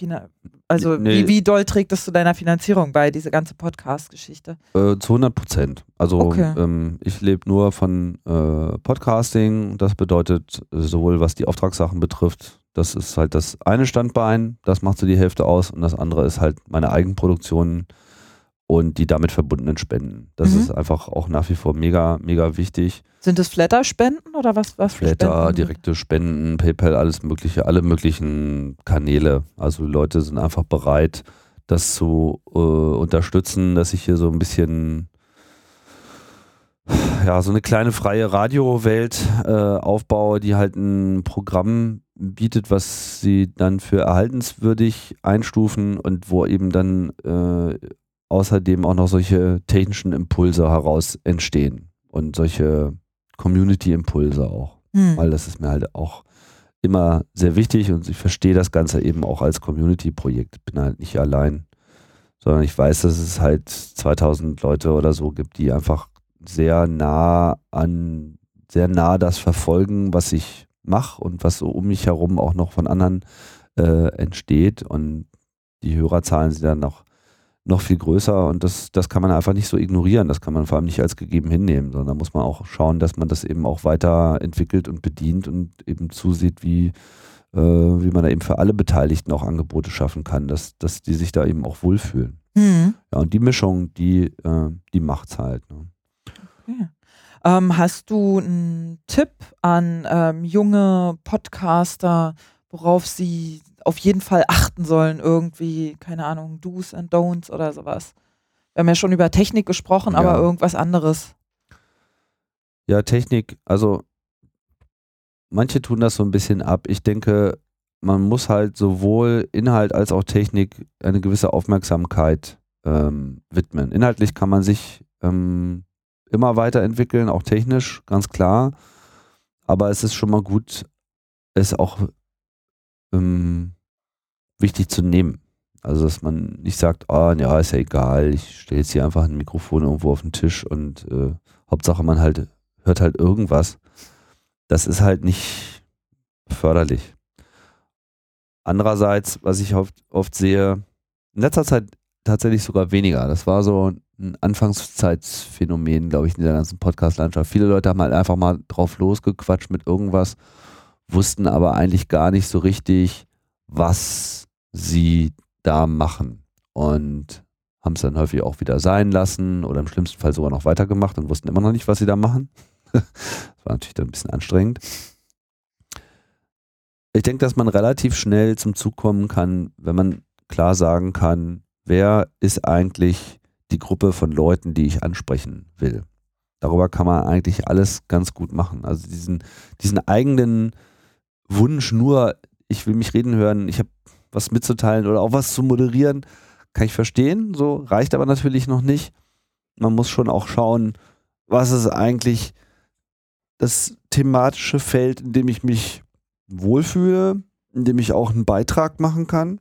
Speaker 1: also nee. wie, wie doll trägt das zu deiner Finanzierung bei, diese ganze Podcast-Geschichte?
Speaker 2: Äh, zu 100 Prozent. Also okay. ähm, ich lebe nur von äh, Podcasting. Das bedeutet sowohl was die Auftragssachen betrifft, das ist halt das eine Standbein, das macht so die Hälfte aus und das andere ist halt meine Eigenproduktion und die damit verbundenen Spenden. Das mhm. ist einfach auch nach wie vor mega, mega wichtig.
Speaker 1: Sind es Flatter-Spenden oder was? was
Speaker 2: Flatter, Spenden? direkte Spenden, PayPal, alles mögliche, alle möglichen Kanäle. Also Leute sind einfach bereit, das zu äh, unterstützen, dass ich hier so ein bisschen ja, so eine kleine freie Radiowelt äh, aufbaue, die halt ein Programm bietet, was sie dann für erhaltenswürdig einstufen und wo eben dann äh, außerdem auch noch solche technischen Impulse heraus entstehen und solche Community-Impulse auch. Hm. Weil das ist mir halt auch immer sehr wichtig und ich verstehe das Ganze eben auch als Community-Projekt. Bin halt nicht allein, sondern ich weiß, dass es halt 2000 Leute oder so gibt, die einfach sehr nah an, sehr nah das verfolgen, was ich mache und was so um mich herum auch noch von anderen äh, entsteht und die Hörerzahlen sind dann noch noch viel größer und das, das kann man einfach nicht so ignorieren. Das kann man vor allem nicht als gegeben hinnehmen, sondern da muss man auch schauen, dass man das eben auch weiterentwickelt und bedient und eben zusieht, wie, äh, wie man da eben für alle Beteiligten auch Angebote schaffen kann, dass, dass die sich da eben auch wohlfühlen. Mhm. Ja, und die Mischung, die, äh, die macht's halt. Ne?
Speaker 1: Okay. Ähm, hast du einen Tipp an ähm, junge Podcaster, worauf sie auf jeden Fall achten sollen, irgendwie, keine Ahnung, Do's and Don'ts oder sowas. Wir haben ja schon über Technik gesprochen, ja. aber irgendwas anderes.
Speaker 2: Ja, Technik, also manche tun das so ein bisschen ab. Ich denke, man muss halt sowohl Inhalt als auch Technik eine gewisse Aufmerksamkeit ähm, widmen. Inhaltlich kann man sich ähm, immer weiterentwickeln, auch technisch, ganz klar. Aber es ist schon mal gut, es auch ähm, wichtig zu nehmen. Also, dass man nicht sagt, ah, ja, ist ja egal, ich stelle jetzt hier einfach ein Mikrofon irgendwo auf den Tisch und äh, Hauptsache man halt hört halt irgendwas. Das ist halt nicht förderlich. Andererseits, was ich oft, oft sehe, in letzter Zeit tatsächlich sogar weniger. Das war so ein Anfangszeitsphänomen, glaube ich, in der ganzen Podcast-Landschaft. Viele Leute haben halt einfach mal drauf losgequatscht mit irgendwas wussten aber eigentlich gar nicht so richtig, was sie da machen. Und haben es dann häufig auch wieder sein lassen oder im schlimmsten Fall sogar noch weitergemacht und wussten immer noch nicht, was sie da machen. das war natürlich dann ein bisschen anstrengend. Ich denke, dass man relativ schnell zum Zug kommen kann, wenn man klar sagen kann, wer ist eigentlich die Gruppe von Leuten, die ich ansprechen will. Darüber kann man eigentlich alles ganz gut machen. Also diesen, diesen eigenen Wunsch nur, ich will mich reden hören, ich habe was mitzuteilen oder auch was zu moderieren, kann ich verstehen. So reicht aber natürlich noch nicht. Man muss schon auch schauen, was ist eigentlich das thematische Feld, in dem ich mich wohlfühle, in dem ich auch einen Beitrag machen kann.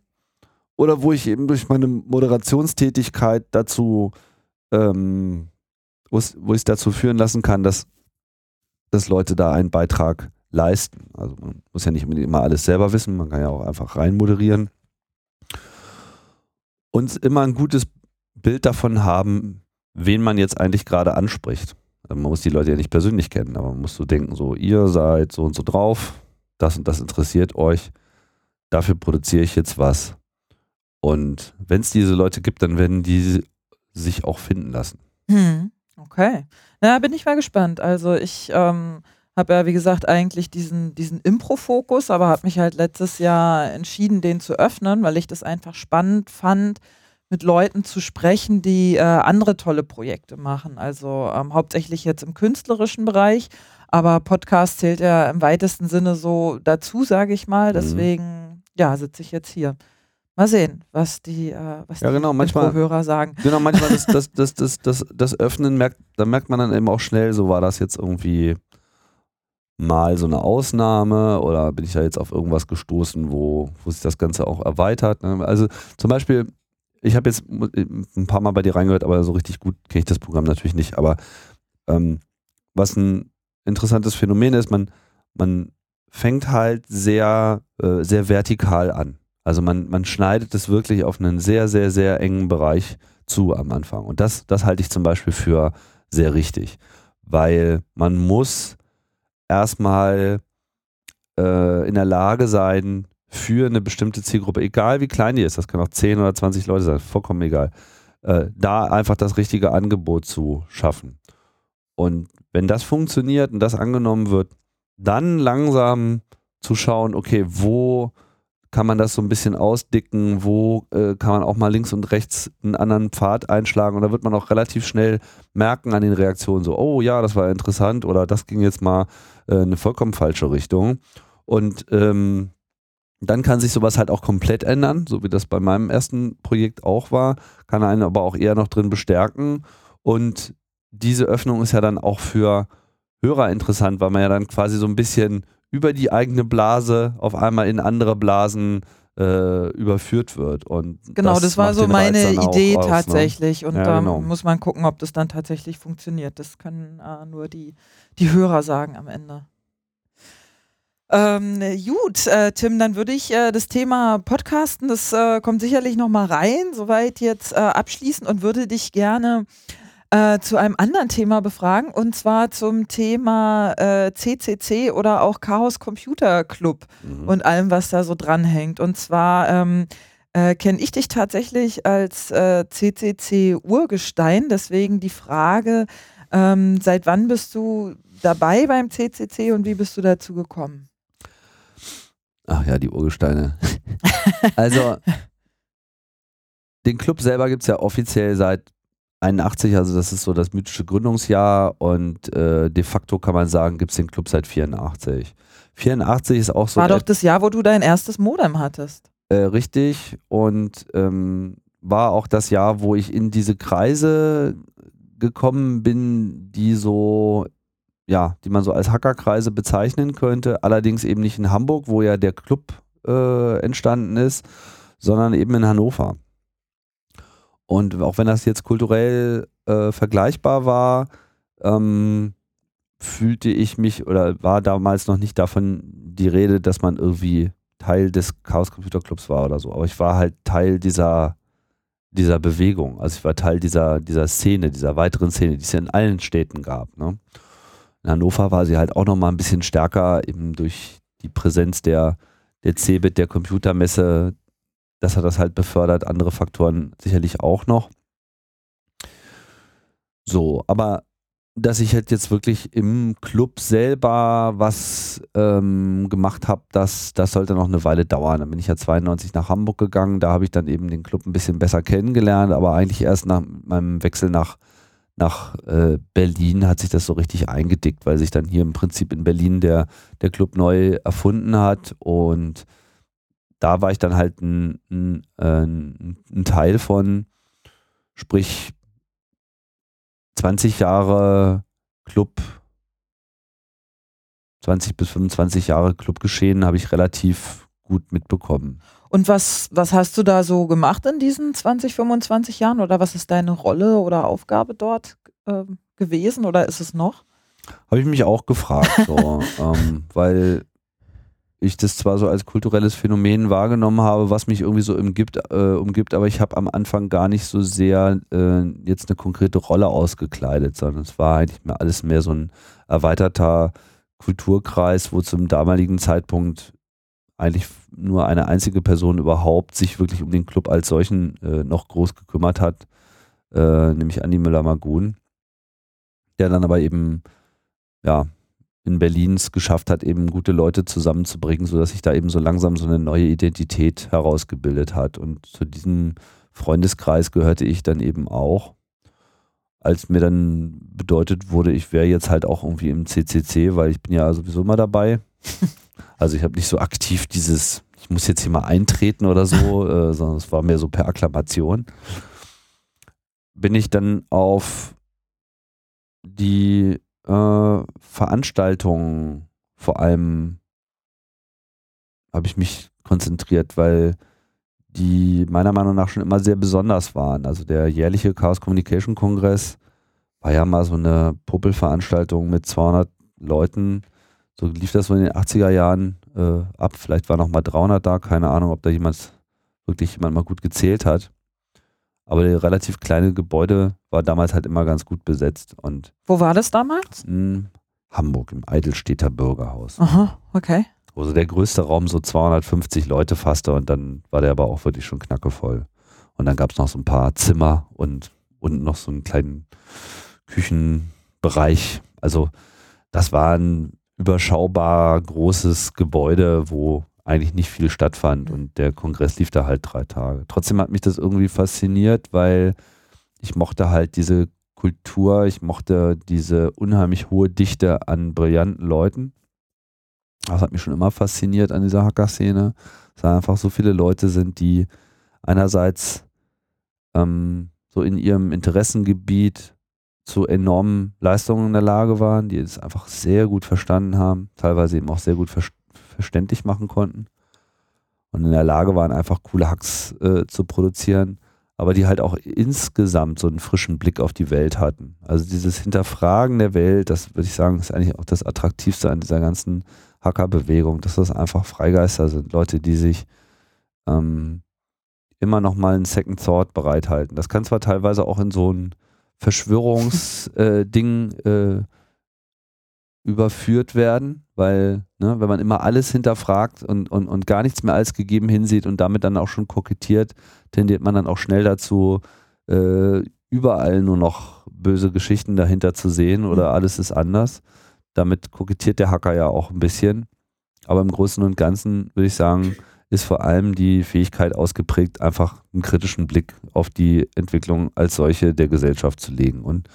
Speaker 2: oder wo ich eben durch meine Moderationstätigkeit dazu, ähm, wo ich es dazu führen lassen kann, dass, dass Leute da einen Beitrag leisten. Also man muss ja nicht immer alles selber wissen, man kann ja auch einfach rein moderieren. Und immer ein gutes Bild davon haben, wen man jetzt eigentlich gerade anspricht. Also man muss die Leute ja nicht persönlich kennen, aber man muss so denken, so ihr seid so und so drauf, das und das interessiert euch, dafür produziere ich jetzt was. Und wenn es diese Leute gibt, dann werden die sich auch finden lassen.
Speaker 1: Hm, okay. Na, bin ich mal gespannt. Also ich ähm, habe ja, wie gesagt, eigentlich diesen, diesen Impro-Fokus, aber habe mich halt letztes Jahr entschieden, den zu öffnen, weil ich das einfach spannend fand, mit Leuten zu sprechen, die äh, andere tolle Projekte machen. Also ähm, hauptsächlich jetzt im künstlerischen Bereich, aber Podcast zählt ja im weitesten Sinne so dazu, sage ich mal. Mhm. Deswegen, ja, sitze ich jetzt hier. Mal sehen, was die, äh, was
Speaker 2: ja, genau, manchmal,
Speaker 1: Hörer sagen.
Speaker 2: Genau, manchmal das, das, das, das, das, das Öffnen, merkt, da merkt man dann eben auch schnell, so war das jetzt irgendwie mal so eine Ausnahme oder bin ich da jetzt auf irgendwas gestoßen, wo, wo sich das Ganze auch erweitert. Ne? Also zum Beispiel, ich habe jetzt ein paar Mal bei dir reingehört, aber so richtig gut kenne ich das Programm natürlich nicht. Aber ähm, was ein interessantes Phänomen ist, man, man fängt halt sehr, äh, sehr vertikal an. Also man, man schneidet es wirklich auf einen sehr, sehr, sehr engen Bereich zu am Anfang. Und das, das halte ich zum Beispiel für sehr richtig, weil man muss erstmal äh, in der Lage sein, für eine bestimmte Zielgruppe, egal wie klein die ist, das kann auch 10 oder 20 Leute sein, vollkommen egal, äh, da einfach das richtige Angebot zu schaffen. Und wenn das funktioniert und das angenommen wird, dann langsam zu schauen, okay, wo kann man das so ein bisschen ausdicken, wo äh, kann man auch mal links und rechts einen anderen Pfad einschlagen und da wird man auch relativ schnell merken an den Reaktionen so, oh ja, das war interessant oder das ging jetzt mal äh, eine vollkommen falsche Richtung. Und ähm, dann kann sich sowas halt auch komplett ändern, so wie das bei meinem ersten Projekt auch war, kann einen aber auch eher noch drin bestärken. Und diese Öffnung ist ja dann auch für Hörer interessant, weil man ja dann quasi so ein bisschen über die eigene Blase auf einmal in andere Blasen äh, überführt wird. Und
Speaker 1: genau, das, das war so meine Idee aus, ne? tatsächlich. Ne? Und ja, da genau. muss man gucken, ob das dann tatsächlich funktioniert. Das können äh, nur die, die Hörer sagen am Ende. Ähm, gut, äh, Tim, dann würde ich äh, das Thema Podcasten, das äh, kommt sicherlich nochmal rein, soweit jetzt äh, abschließen und würde dich gerne äh, zu einem anderen Thema befragen und zwar zum Thema äh, CCC oder auch Chaos Computer Club mhm. und allem, was da so dranhängt. Und zwar ähm, äh, kenne ich dich tatsächlich als äh, CCC-Urgestein, deswegen die Frage, ähm, seit wann bist du dabei beim CCC und wie bist du dazu gekommen?
Speaker 2: Ach ja, die Urgesteine. also, den Club selber gibt es ja offiziell seit 81, also das ist so das mythische Gründungsjahr und äh, de facto kann man sagen, gibt es den Club seit 84. 84 ist auch so.
Speaker 1: War doch das Jahr, wo du dein erstes Modem hattest.
Speaker 2: Äh, richtig und ähm, war auch das Jahr, wo ich in diese Kreise gekommen bin, die so, ja, die man so als Hackerkreise bezeichnen könnte, allerdings eben nicht in Hamburg, wo ja der Club äh, entstanden ist, sondern eben in Hannover. Und auch wenn das jetzt kulturell äh, vergleichbar war, ähm, fühlte ich mich oder war damals noch nicht davon die Rede, dass man irgendwie Teil des Chaos Computer Clubs war oder so. Aber ich war halt Teil dieser, dieser Bewegung. Also ich war Teil dieser, dieser Szene, dieser weiteren Szene, die es ja in allen Städten gab. Ne? In Hannover war sie halt auch nochmal ein bisschen stärker, eben durch die Präsenz der, der CeBIT, der Computermesse, das hat das halt befördert, andere Faktoren sicherlich auch noch. So, aber dass ich halt jetzt wirklich im Club selber was ähm, gemacht habe, das, das sollte noch eine Weile dauern. Dann bin ich ja 92 nach Hamburg gegangen, da habe ich dann eben den Club ein bisschen besser kennengelernt, aber eigentlich erst nach meinem Wechsel nach, nach äh, Berlin hat sich das so richtig eingedickt, weil sich dann hier im Prinzip in Berlin der, der Club neu erfunden hat und da war ich dann halt ein, ein, äh, ein Teil von, sprich 20 Jahre Club, 20 bis 25 Jahre Clubgeschehen habe ich relativ gut mitbekommen.
Speaker 1: Und was, was hast du da so gemacht in diesen 20, 25 Jahren oder was ist deine Rolle oder Aufgabe dort äh, gewesen oder ist es noch?
Speaker 2: Habe ich mich auch gefragt, so, ähm, weil ich das zwar so als kulturelles Phänomen wahrgenommen habe, was mich irgendwie so umgibt, äh, umgibt aber ich habe am Anfang gar nicht so sehr äh, jetzt eine konkrete Rolle ausgekleidet, sondern es war eigentlich mehr alles mehr so ein erweiterter Kulturkreis, wo zum damaligen Zeitpunkt eigentlich nur eine einzige Person überhaupt sich wirklich um den Club als solchen äh, noch groß gekümmert hat, äh, nämlich Andi Müller-Magun, der dann aber eben ja in Berlin es geschafft hat, eben gute Leute zusammenzubringen, sodass sich da eben so langsam so eine neue Identität herausgebildet hat. Und zu diesem Freundeskreis gehörte ich dann eben auch. Als mir dann bedeutet wurde, ich wäre jetzt halt auch irgendwie im CCC, weil ich bin ja sowieso immer dabei. Also ich habe nicht so aktiv dieses, ich muss jetzt hier mal eintreten oder so, äh, sondern es war mehr so per Akklamation. Bin ich dann auf die äh, Veranstaltungen vor allem habe ich mich konzentriert, weil die meiner Meinung nach schon immer sehr besonders waren. Also der jährliche Chaos Communication Kongress war ja mal so eine Puppelveranstaltung mit 200 Leuten. So lief das so in den 80er Jahren äh, ab. Vielleicht war noch mal 300 da. Keine Ahnung, ob da jemand wirklich jemand mal gut gezählt hat. Aber der relativ kleine Gebäude war damals halt immer ganz gut besetzt. Und
Speaker 1: Wo war das damals?
Speaker 2: in Hamburg im Eidelstädter Bürgerhaus.
Speaker 1: Aha, okay.
Speaker 2: Wo so der größte Raum so 250 Leute fasste und dann war der aber auch wirklich schon knackevoll. Und dann gab es noch so ein paar Zimmer und unten noch so einen kleinen Küchenbereich. Also das war ein überschaubar großes Gebäude, wo eigentlich nicht viel stattfand und der Kongress lief da halt drei Tage. Trotzdem hat mich das irgendwie fasziniert, weil ich mochte halt diese Kultur, ich mochte diese unheimlich hohe Dichte an brillanten Leuten. Das hat mich schon immer fasziniert an dieser Hacker-Szene, dass da einfach so viele Leute sind, die einerseits ähm, so in ihrem Interessengebiet zu enormen Leistungen in der Lage waren, die es einfach sehr gut verstanden haben, teilweise eben auch sehr gut ver verständlich machen konnten und in der Lage waren, einfach coole Hacks äh, zu produzieren, aber die halt auch insgesamt so einen frischen Blick auf die Welt hatten. Also dieses Hinterfragen der Welt, das würde ich sagen, ist eigentlich auch das Attraktivste an dieser ganzen Hackerbewegung, dass das einfach Freigeister sind, Leute, die sich ähm, immer noch mal ein Second Thought bereithalten. Das kann zwar teilweise auch in so ein Verschwörungsding äh, äh, überführt werden, weil, ne, wenn man immer alles hinterfragt und, und, und gar nichts mehr als gegeben hinsieht und damit dann auch schon kokettiert, tendiert man dann auch schnell dazu, äh, überall nur noch böse Geschichten dahinter zu sehen oder mhm. alles ist anders. Damit kokettiert der Hacker ja auch ein bisschen. Aber im Großen und Ganzen würde ich sagen, ist vor allem die Fähigkeit ausgeprägt, einfach einen kritischen Blick auf die Entwicklung als solche der Gesellschaft zu legen. Und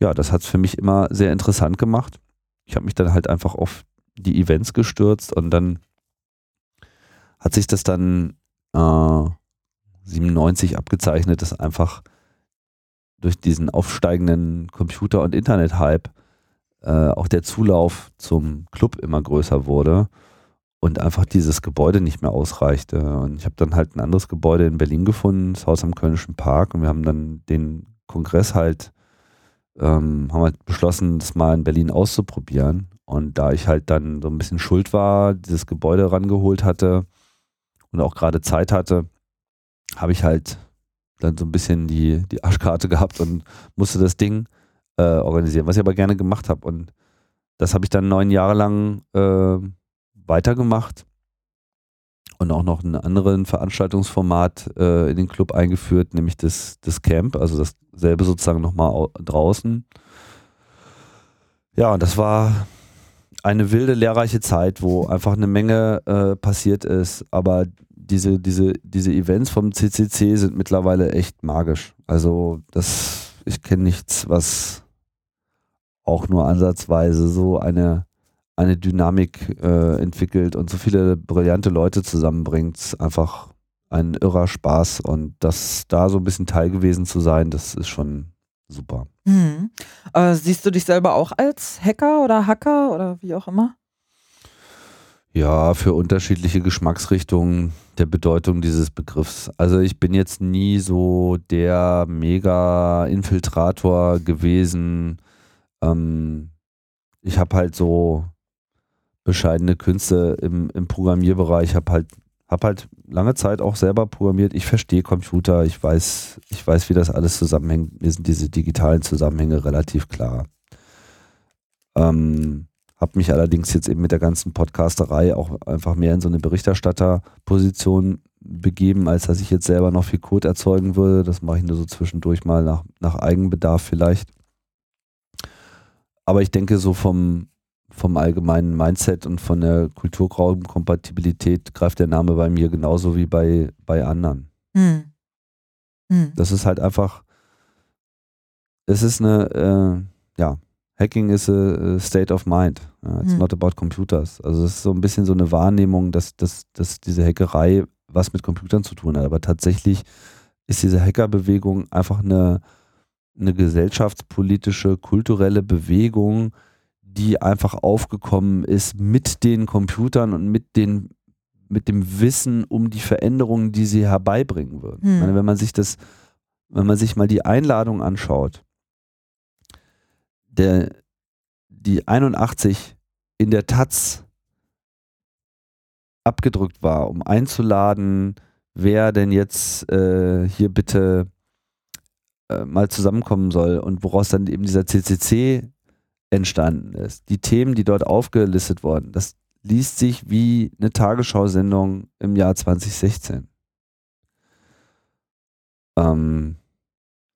Speaker 2: ja, das hat es für mich immer sehr interessant gemacht. Ich habe mich dann halt einfach auf die Events gestürzt und dann hat sich das dann äh, 97 abgezeichnet, dass einfach durch diesen aufsteigenden Computer- und Internet-Hype äh, auch der Zulauf zum Club immer größer wurde und einfach dieses Gebäude nicht mehr ausreichte. Und ich habe dann halt ein anderes Gebäude in Berlin gefunden, das Haus am Kölnischen Park, und wir haben dann den Kongress halt, ähm, haben halt beschlossen, das mal in Berlin auszuprobieren. Und da ich halt dann so ein bisschen schuld war, dieses Gebäude rangeholt hatte und auch gerade Zeit hatte, habe ich halt dann so ein bisschen die, die Arschkarte gehabt und musste das Ding äh, organisieren, was ich aber gerne gemacht habe. Und das habe ich dann neun Jahre lang äh, weitergemacht und auch noch ein anderes Veranstaltungsformat äh, in den Club eingeführt, nämlich das, das Camp, also dasselbe sozusagen nochmal draußen. Ja, und das war eine wilde, lehrreiche Zeit, wo einfach eine Menge äh, passiert ist, aber diese, diese, diese Events vom CCC sind mittlerweile echt magisch. Also das, ich kenne nichts, was auch nur ansatzweise so eine eine Dynamik äh, entwickelt und so viele brillante Leute zusammenbringt. Einfach ein irrer Spaß und das da so ein bisschen Teil gewesen zu sein, das ist schon super.
Speaker 1: Mhm. Äh, siehst du dich selber auch als Hacker oder Hacker oder wie auch immer?
Speaker 2: Ja, für unterschiedliche Geschmacksrichtungen der Bedeutung dieses Begriffs. Also ich bin jetzt nie so der Mega-Infiltrator gewesen. Ähm, ich habe halt so bescheidene Künste im, im Programmierbereich, habe halt, hab halt lange Zeit auch selber programmiert. Ich verstehe Computer, ich weiß, ich weiß, wie das alles zusammenhängt. Mir sind diese digitalen Zusammenhänge relativ klar. Ähm, habe mich allerdings jetzt eben mit der ganzen Podcasterei auch einfach mehr in so eine Berichterstatterposition begeben, als dass ich jetzt selber noch viel Code erzeugen würde. Das mache ich nur so zwischendurch mal nach, nach Eigenbedarf vielleicht. Aber ich denke, so vom, vom allgemeinen Mindset und von der Kulturraumkompatibilität greift der Name bei mir genauso wie bei, bei anderen. Hm. Hm. Das ist halt einfach, es ist eine, äh, ja, Hacking is a state of mind. It's hm. not about computers. Also es ist so ein bisschen so eine Wahrnehmung, dass, dass, dass diese Hackerei was mit Computern zu tun hat. Aber tatsächlich ist diese Hackerbewegung einfach eine, eine gesellschaftspolitische, kulturelle Bewegung, die einfach aufgekommen ist mit den Computern und mit den mit dem Wissen um die Veränderungen, die sie herbeibringen würden. Hm. Meine, wenn man sich das, wenn man sich mal die Einladung anschaut, der, die 81 in der Taz abgedrückt war, um einzuladen, wer denn jetzt äh, hier bitte äh, mal zusammenkommen soll und woraus dann eben dieser CCC entstanden ist. Die Themen, die dort aufgelistet wurden, das liest sich wie eine Tagesschau-Sendung im Jahr 2016. Ähm,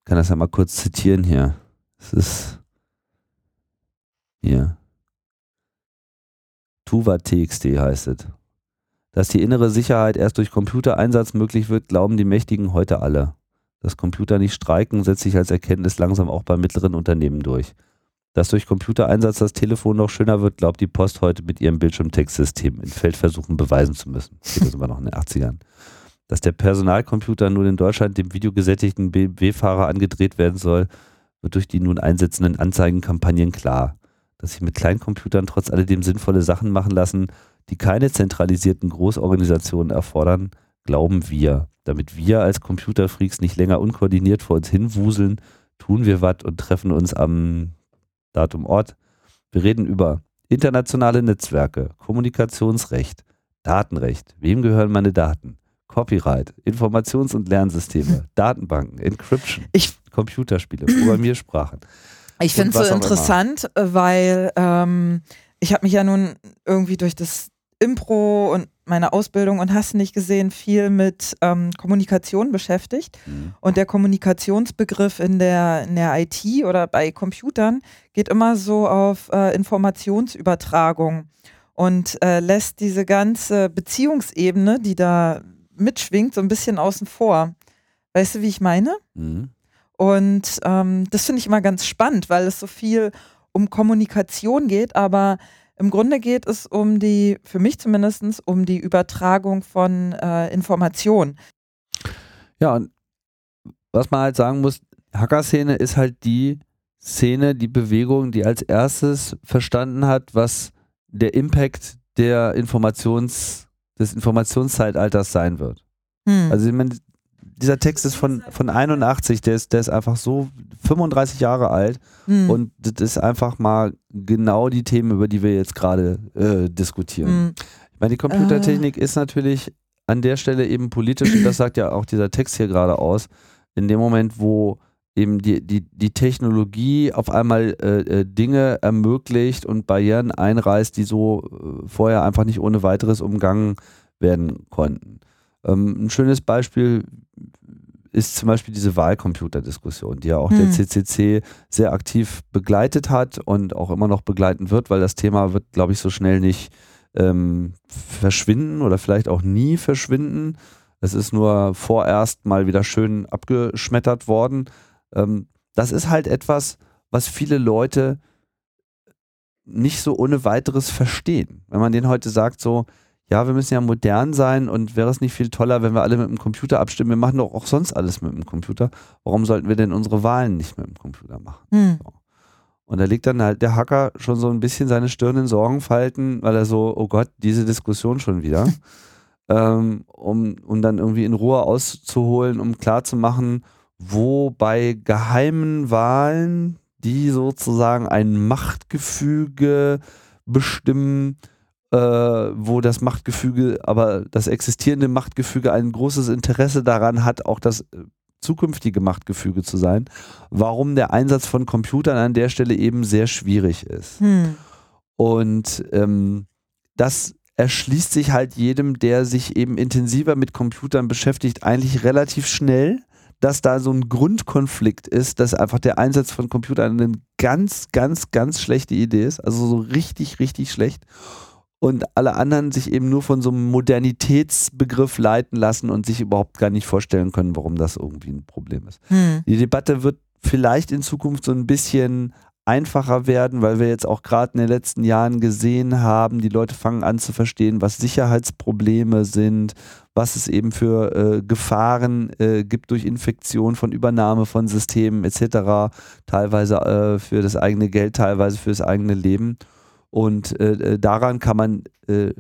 Speaker 2: kann das ja mal kurz zitieren hier. Es ist hier. Tuva.txt heißt es. Dass die innere Sicherheit erst durch Computereinsatz möglich wird, glauben die Mächtigen heute alle. Dass Computer nicht streiken, setzt sich als Erkenntnis langsam auch bei mittleren Unternehmen durch. Dass durch Computereinsatz das Telefon noch schöner wird, glaubt die Post heute mit ihrem Bildschirmtextsystem in Feldversuchen beweisen zu müssen. Das ist immer noch in den 80ern. Dass der Personalcomputer nun in Deutschland dem videogesättigten BMW-Fahrer angedreht werden soll, wird durch die nun einsetzenden Anzeigenkampagnen klar dass sich mit Kleincomputern trotz alledem sinnvolle Sachen machen lassen, die keine zentralisierten Großorganisationen erfordern, glauben wir. Damit wir als Computerfreaks nicht länger unkoordiniert vor uns hinwuseln, tun wir was und treffen uns am Datum Ort. Wir reden über internationale Netzwerke, Kommunikationsrecht, Datenrecht, wem gehören meine Daten, Copyright, Informations- und Lernsysteme, Datenbanken, Encryption, ich, Computerspiele, Programmiersprachen.
Speaker 1: Ich finde es so interessant, immer. weil ähm, ich habe mich ja nun irgendwie durch das Impro und meine Ausbildung und hast nicht gesehen, viel mit ähm, Kommunikation beschäftigt. Mhm. Und der Kommunikationsbegriff in der, in der IT oder bei Computern geht immer so auf äh, Informationsübertragung und äh, lässt diese ganze Beziehungsebene, die da mitschwingt, so ein bisschen außen vor. Weißt du, wie ich meine? Mhm. Und ähm, das finde ich immer ganz spannend, weil es so viel um Kommunikation geht, aber im Grunde geht es um die, für mich zumindest, um die Übertragung von äh, Informationen.
Speaker 2: Ja, und was man halt sagen muss, Hacker-Szene ist halt die Szene, die Bewegung, die als erstes verstanden hat, was der Impact der Informations, des Informationszeitalters sein wird. Hm. Also ich meine, dieser Text ist von, von 81, der ist, der ist einfach so 35 Jahre alt mhm. und das ist einfach mal genau die Themen, über die wir jetzt gerade äh, diskutieren. Mhm. Ich meine, die Computertechnik äh. ist natürlich an der Stelle eben politisch und das sagt ja auch dieser Text hier gerade aus. In dem Moment, wo eben die, die, die Technologie auf einmal äh, äh Dinge ermöglicht und Barrieren einreißt, die so äh, vorher einfach nicht ohne weiteres umgangen werden konnten. Ähm, ein schönes Beispiel ist zum Beispiel diese Wahlcomputer-Diskussion, die ja auch hm. der CCC sehr aktiv begleitet hat und auch immer noch begleiten wird, weil das Thema wird, glaube ich, so schnell nicht ähm, verschwinden oder vielleicht auch nie verschwinden. Es ist nur vorerst mal wieder schön abgeschmettert worden. Ähm, das ist halt etwas, was viele Leute nicht so ohne weiteres verstehen. Wenn man denen heute sagt, so, ja, wir müssen ja modern sein und wäre es nicht viel toller, wenn wir alle mit dem Computer abstimmen? Wir machen doch auch sonst alles mit dem Computer. Warum sollten wir denn unsere Wahlen nicht mit dem Computer machen? Hm. So. Und da legt dann halt der Hacker schon so ein bisschen seine Stirn in Sorgenfalten, weil er so, oh Gott, diese Diskussion schon wieder. ähm, um, um dann irgendwie in Ruhe auszuholen, um klarzumachen, wo bei geheimen Wahlen, die sozusagen ein Machtgefüge bestimmen, äh, wo das Machtgefüge, aber das existierende Machtgefüge ein großes Interesse daran hat, auch das äh, zukünftige Machtgefüge zu sein, warum der Einsatz von Computern an der Stelle eben sehr schwierig ist. Hm. Und ähm, das erschließt sich halt jedem, der sich eben intensiver mit Computern beschäftigt, eigentlich relativ schnell, dass da so ein Grundkonflikt ist, dass einfach der Einsatz von Computern eine ganz, ganz, ganz schlechte Idee ist. Also so richtig, richtig schlecht und alle anderen sich eben nur von so einem Modernitätsbegriff leiten lassen und sich überhaupt gar nicht vorstellen können, warum das irgendwie ein Problem ist. Hm. Die Debatte wird vielleicht in Zukunft so ein bisschen einfacher werden, weil wir jetzt auch gerade in den letzten Jahren gesehen haben, die Leute fangen an zu verstehen, was Sicherheitsprobleme sind, was es eben für äh, Gefahren äh, gibt durch Infektion von Übernahme von Systemen etc., teilweise äh, für das eigene Geld, teilweise für das eigene Leben. Und äh, äh, daran kann man äh,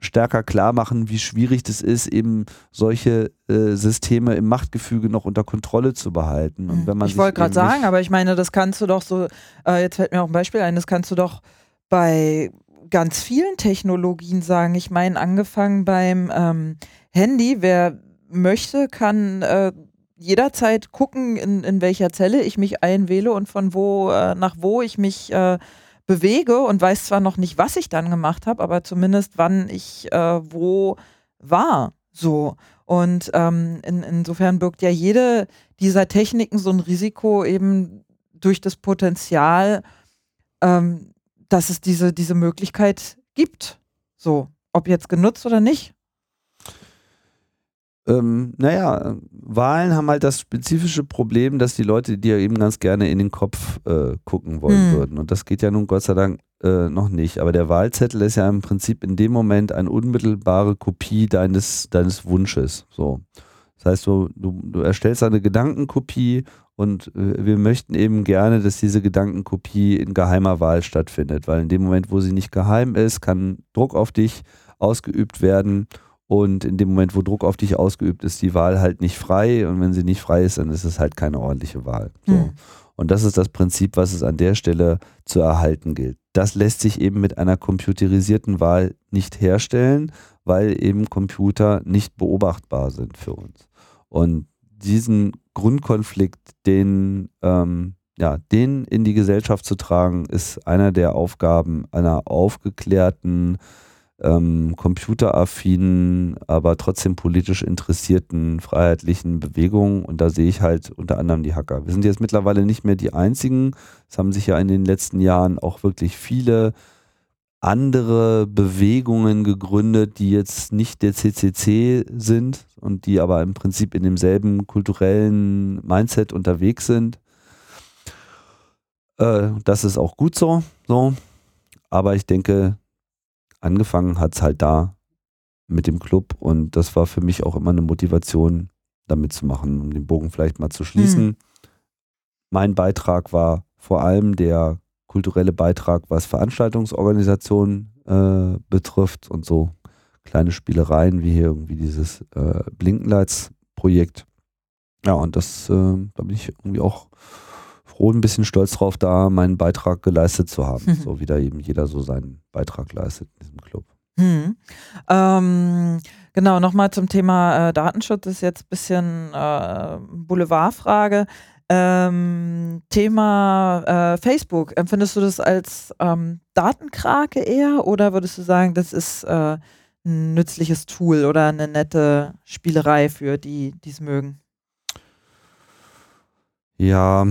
Speaker 2: stärker klar machen, wie schwierig das ist, eben solche äh, Systeme im Machtgefüge noch unter Kontrolle zu behalten. Und
Speaker 1: mhm. wenn man ich wollte gerade sagen, aber ich meine, das kannst du doch so, äh, jetzt fällt mir auch ein Beispiel ein, das kannst du doch bei ganz vielen Technologien sagen. Ich meine, angefangen beim ähm, Handy, wer möchte, kann äh, jederzeit gucken, in, in welcher Zelle ich mich einwähle und von wo nach wo ich mich bewege und weiß zwar noch nicht, was ich dann gemacht habe, aber zumindest wann ich äh, wo war. So. Und ähm, in, insofern birgt ja jede dieser Techniken so ein Risiko eben durch das Potenzial, ähm, dass es diese, diese Möglichkeit gibt. So, ob jetzt genutzt oder nicht
Speaker 2: ähm, naja, Wahlen haben halt das spezifische Problem, dass die Leute dir eben ganz gerne in den Kopf äh, gucken wollen hm. würden. Und das geht ja nun Gott sei Dank äh, noch nicht. Aber der Wahlzettel ist ja im Prinzip in dem Moment eine unmittelbare Kopie deines, deines Wunsches. So. Das heißt, du, du, du erstellst eine Gedankenkopie und äh, wir möchten eben gerne, dass diese Gedankenkopie in geheimer Wahl stattfindet, weil in dem Moment, wo sie nicht geheim ist, kann Druck auf dich ausgeübt werden und in dem Moment, wo Druck auf dich ausgeübt ist, die Wahl halt nicht frei. Und wenn sie nicht frei ist, dann ist es halt keine ordentliche Wahl. So. Mhm. Und das ist das Prinzip, was es an der Stelle zu erhalten gilt. Das lässt sich eben mit einer computerisierten Wahl nicht herstellen, weil eben Computer nicht beobachtbar sind für uns. Und diesen Grundkonflikt, den, ähm, ja, den in die Gesellschaft zu tragen, ist einer der Aufgaben einer aufgeklärten, ähm, computeraffinen, aber trotzdem politisch interessierten, freiheitlichen Bewegungen. Und da sehe ich halt unter anderem die Hacker. Wir sind jetzt mittlerweile nicht mehr die einzigen. Es haben sich ja in den letzten Jahren auch wirklich viele andere Bewegungen gegründet, die jetzt nicht der CCC sind und die aber im Prinzip in demselben kulturellen Mindset unterwegs sind. Äh, das ist auch gut so, so. Aber ich denke, angefangen hat es halt da mit dem Club und das war für mich auch immer eine Motivation, damit zu machen, um den Bogen vielleicht mal zu schließen. Mhm. Mein Beitrag war vor allem der kulturelle Beitrag, was Veranstaltungsorganisation äh, betrifft und so kleine Spielereien wie hier irgendwie dieses äh, Blinkenlights-Projekt. Ja, und das, äh, da bin ich irgendwie auch froh, ein bisschen stolz drauf, da meinen Beitrag geleistet zu haben. Mhm. So wie da eben jeder so seinen Beitrag leistet in diesem Club.
Speaker 1: Mhm. Ähm, genau, nochmal zum Thema äh, Datenschutz das ist jetzt ein bisschen äh, Boulevardfrage. Ähm, Thema äh, Facebook, empfindest du das als ähm, Datenkrake eher oder würdest du sagen, das ist äh, ein nützliches Tool oder eine nette Spielerei für die, die es mögen?
Speaker 2: Ja,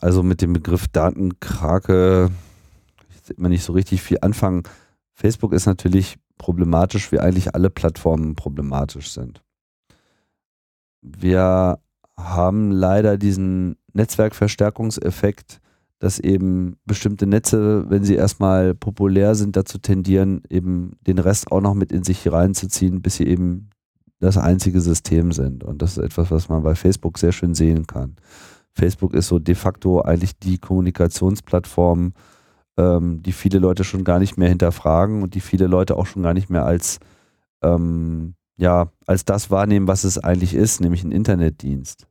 Speaker 2: also mit dem Begriff Datenkrake ich immer nicht so richtig viel anfangen. Facebook ist natürlich problematisch, wie eigentlich alle Plattformen problematisch sind. Wir haben leider diesen Netzwerkverstärkungseffekt, dass eben bestimmte Netze, wenn sie erstmal populär sind, dazu tendieren, eben den Rest auch noch mit in sich reinzuziehen, bis sie eben das einzige System sind. Und das ist etwas, was man bei Facebook sehr schön sehen kann. Facebook ist so de facto eigentlich die Kommunikationsplattform, ähm, die viele Leute schon gar nicht mehr hinterfragen und die viele Leute auch schon gar nicht mehr als, ähm, ja, als das wahrnehmen, was es eigentlich ist, nämlich ein Internetdienst.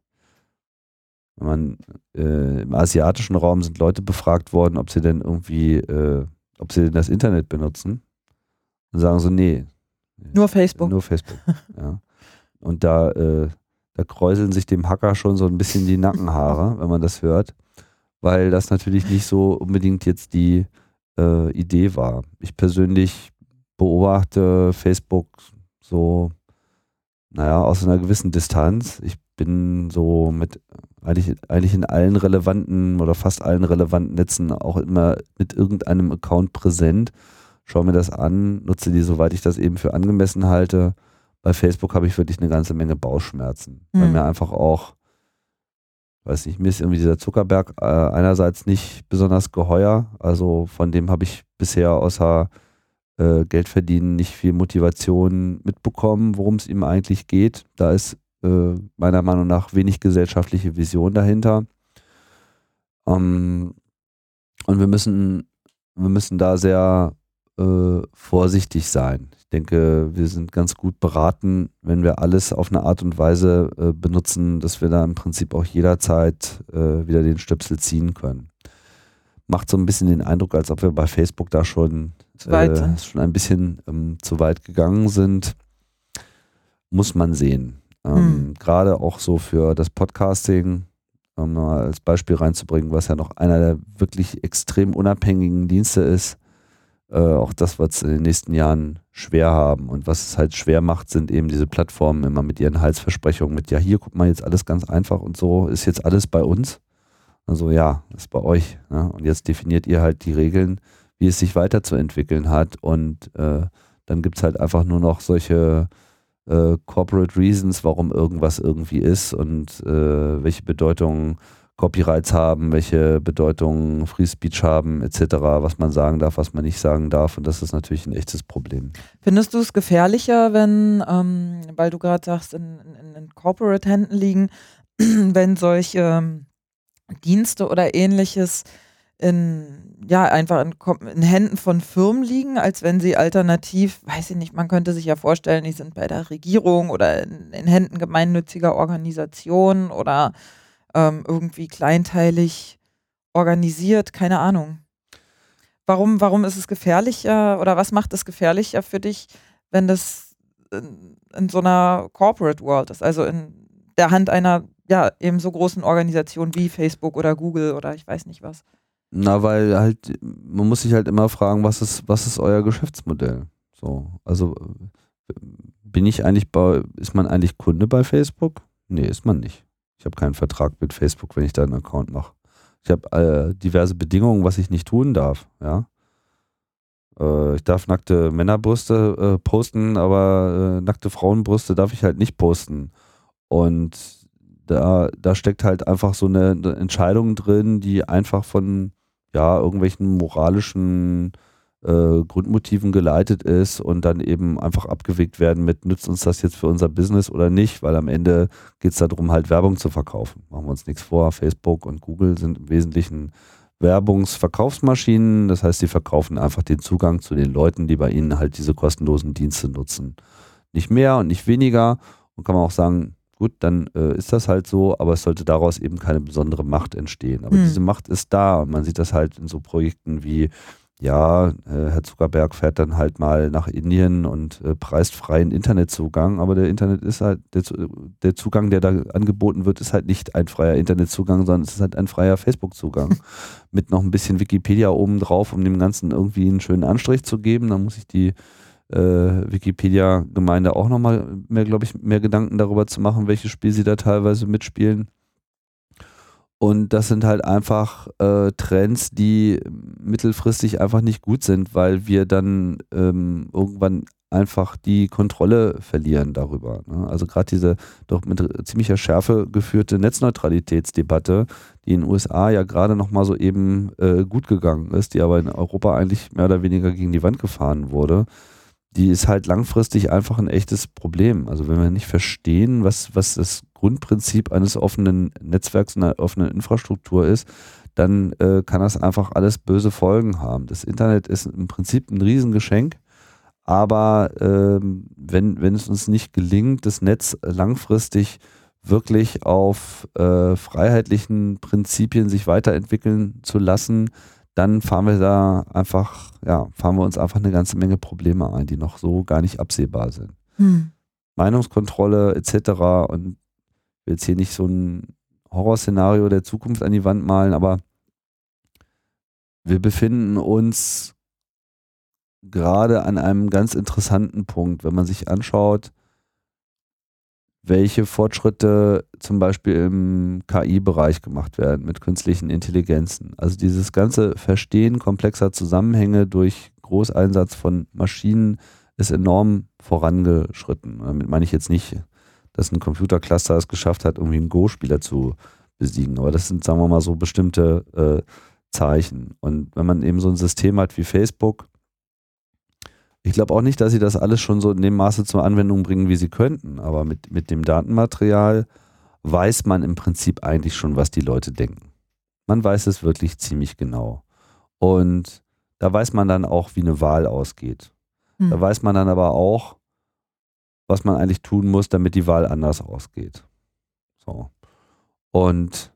Speaker 2: Wenn man äh, im asiatischen Raum sind Leute befragt worden, ob sie denn irgendwie, äh, ob sie denn das Internet benutzen. Und sagen so, nee.
Speaker 1: Nur Facebook.
Speaker 2: Nur Facebook. ja. Und da, äh, da kräuseln sich dem Hacker schon so ein bisschen die Nackenhaare, wenn man das hört weil das natürlich nicht so unbedingt jetzt die äh, Idee war. Ich persönlich beobachte Facebook so, naja, aus einer gewissen Distanz. Ich bin so mit eigentlich, eigentlich in allen relevanten oder fast allen relevanten Netzen auch immer mit irgendeinem Account präsent. Schaue mir das an, nutze die, soweit ich das eben für angemessen halte. Bei Facebook habe ich wirklich eine ganze Menge Bauchschmerzen, mhm. weil mir einfach auch weiß nicht, mir ist irgendwie dieser Zuckerberg äh, einerseits nicht besonders geheuer. Also von dem habe ich bisher außer äh, Geld verdienen nicht viel Motivation mitbekommen, worum es ihm eigentlich geht. Da ist äh, meiner Meinung nach wenig gesellschaftliche Vision dahinter. Ähm, und wir müssen, wir müssen da sehr äh, vorsichtig sein. Ich denke, wir sind ganz gut beraten, wenn wir alles auf eine Art und Weise äh, benutzen, dass wir da im Prinzip auch jederzeit äh, wieder den Stöpsel ziehen können. Macht so ein bisschen den Eindruck, als ob wir bei Facebook da schon, äh, schon ein bisschen ähm, zu weit gegangen sind. Muss man sehen. Ähm, hm. Gerade auch so für das Podcasting, um mal als Beispiel reinzubringen, was ja noch einer der wirklich extrem unabhängigen Dienste ist äh, auch das wird es in den nächsten Jahren schwer haben. Und was es halt schwer macht, sind eben diese Plattformen immer mit ihren Heilsversprechungen, mit ja, hier guck mal jetzt alles ganz einfach und so, ist jetzt alles bei uns. Also ja, ist bei euch. Ne? Und jetzt definiert ihr halt die Regeln, wie es sich weiterzuentwickeln hat. Und äh, dann gibt es halt einfach nur noch solche äh, Corporate Reasons, warum irgendwas irgendwie ist und äh, welche Bedeutung Copyrights haben, welche Bedeutung Free Speech haben, etc., was man sagen darf, was man nicht sagen darf. Und das ist natürlich ein echtes Problem.
Speaker 1: Findest du es gefährlicher, wenn, ähm, weil du gerade sagst, in, in, in Corporate-Händen liegen, wenn solche ähm, Dienste oder ähnliches in, ja, einfach in, in, Händen von Firmen liegen, als wenn sie alternativ, weiß ich nicht, man könnte sich ja vorstellen, die sind bei der Regierung oder in, in Händen gemeinnütziger Organisationen oder ähm, irgendwie kleinteilig organisiert, keine Ahnung. Warum, warum ist es gefährlicher oder was macht es gefährlicher für dich, wenn das in, in so einer Corporate World ist, also in der Hand einer ja eben so großen Organisation wie Facebook oder Google oder ich weiß nicht was?
Speaker 2: Na, weil halt, man muss sich halt immer fragen, was ist, was ist euer Geschäftsmodell? So, also bin ich eigentlich bei, ist man eigentlich Kunde bei Facebook? Nee, ist man nicht. Ich habe keinen Vertrag mit Facebook, wenn ich da einen Account mache. Ich habe äh, diverse Bedingungen, was ich nicht tun darf. Ja. Äh, ich darf nackte Männerbrüste äh, posten, aber äh, nackte Frauenbrüste darf ich halt nicht posten. Und da, da steckt halt einfach so eine, Entscheidung drin, die einfach von ja, irgendwelchen moralischen äh, Grundmotiven geleitet ist und dann eben einfach abgewegt werden mit, nützt uns das jetzt für unser Business oder nicht, weil am Ende geht es darum, halt Werbung zu verkaufen. Machen wir uns nichts vor, Facebook und Google sind im Wesentlichen Werbungsverkaufsmaschinen, das heißt, sie verkaufen einfach den Zugang zu den Leuten, die bei ihnen halt diese kostenlosen Dienste nutzen. Nicht mehr und nicht weniger und kann man auch sagen, gut, dann äh, ist das halt so, aber es sollte daraus eben keine besondere Macht entstehen. Aber hm. diese Macht ist da und man sieht das halt in so Projekten wie ja, äh, Herr Zuckerberg fährt dann halt mal nach Indien und äh, preist freien Internetzugang, aber der Internet ist halt, der, der, Zugang, der da angeboten wird, ist halt nicht ein freier Internetzugang, sondern es ist halt ein freier Facebook-Zugang. Mit noch ein bisschen Wikipedia oben drauf, um dem Ganzen irgendwie einen schönen Anstrich zu geben. Dann muss ich die äh, Wikipedia-Gemeinde auch nochmal mehr, glaube ich, mehr Gedanken darüber zu machen, welches Spiel sie da teilweise mitspielen. Und das sind halt einfach äh, Trends, die mittelfristig einfach nicht gut sind, weil wir dann ähm, irgendwann einfach die Kontrolle verlieren darüber. Ne? Also gerade diese doch mit ziemlicher Schärfe geführte Netzneutralitätsdebatte, die in den USA ja gerade noch mal so eben äh, gut gegangen ist, die aber in Europa eigentlich mehr oder weniger gegen die Wand gefahren wurde, die ist halt langfristig einfach ein echtes Problem. Also wenn wir nicht verstehen, was, was das Grundprinzip eines offenen Netzwerks und einer offenen Infrastruktur ist, dann äh, kann das einfach alles böse Folgen haben. Das Internet ist im Prinzip ein Riesengeschenk, aber ähm, wenn, wenn es uns nicht gelingt, das Netz langfristig wirklich auf äh, freiheitlichen Prinzipien sich weiterentwickeln zu lassen, dann fahren wir da einfach, ja, fahren wir uns einfach eine ganze Menge Probleme ein, die noch so gar nicht absehbar sind. Hm. Meinungskontrolle etc. Und will jetzt hier nicht so ein Horrorszenario der Zukunft an die Wand malen, aber wir befinden uns gerade an einem ganz interessanten Punkt, wenn man sich anschaut, welche Fortschritte zum Beispiel im KI-Bereich gemacht werden mit künstlichen Intelligenzen. Also dieses ganze Verstehen komplexer Zusammenhänge durch Großeinsatz von Maschinen ist enorm vorangeschritten. Damit meine ich jetzt nicht, dass ein Computercluster es geschafft hat, irgendwie einen Go-Spieler zu besiegen, aber das sind, sagen wir mal, so bestimmte äh, Zeichen. Und wenn man eben so ein System hat wie Facebook, ich glaube auch nicht, dass sie das alles schon so in dem Maße zur Anwendung bringen, wie sie könnten. Aber mit, mit dem Datenmaterial weiß man im Prinzip eigentlich schon, was die Leute denken. Man weiß es wirklich ziemlich genau. Und da weiß man dann auch, wie eine Wahl ausgeht. Hm. Da weiß man dann aber auch, was man eigentlich tun muss, damit die Wahl anders ausgeht. So. Und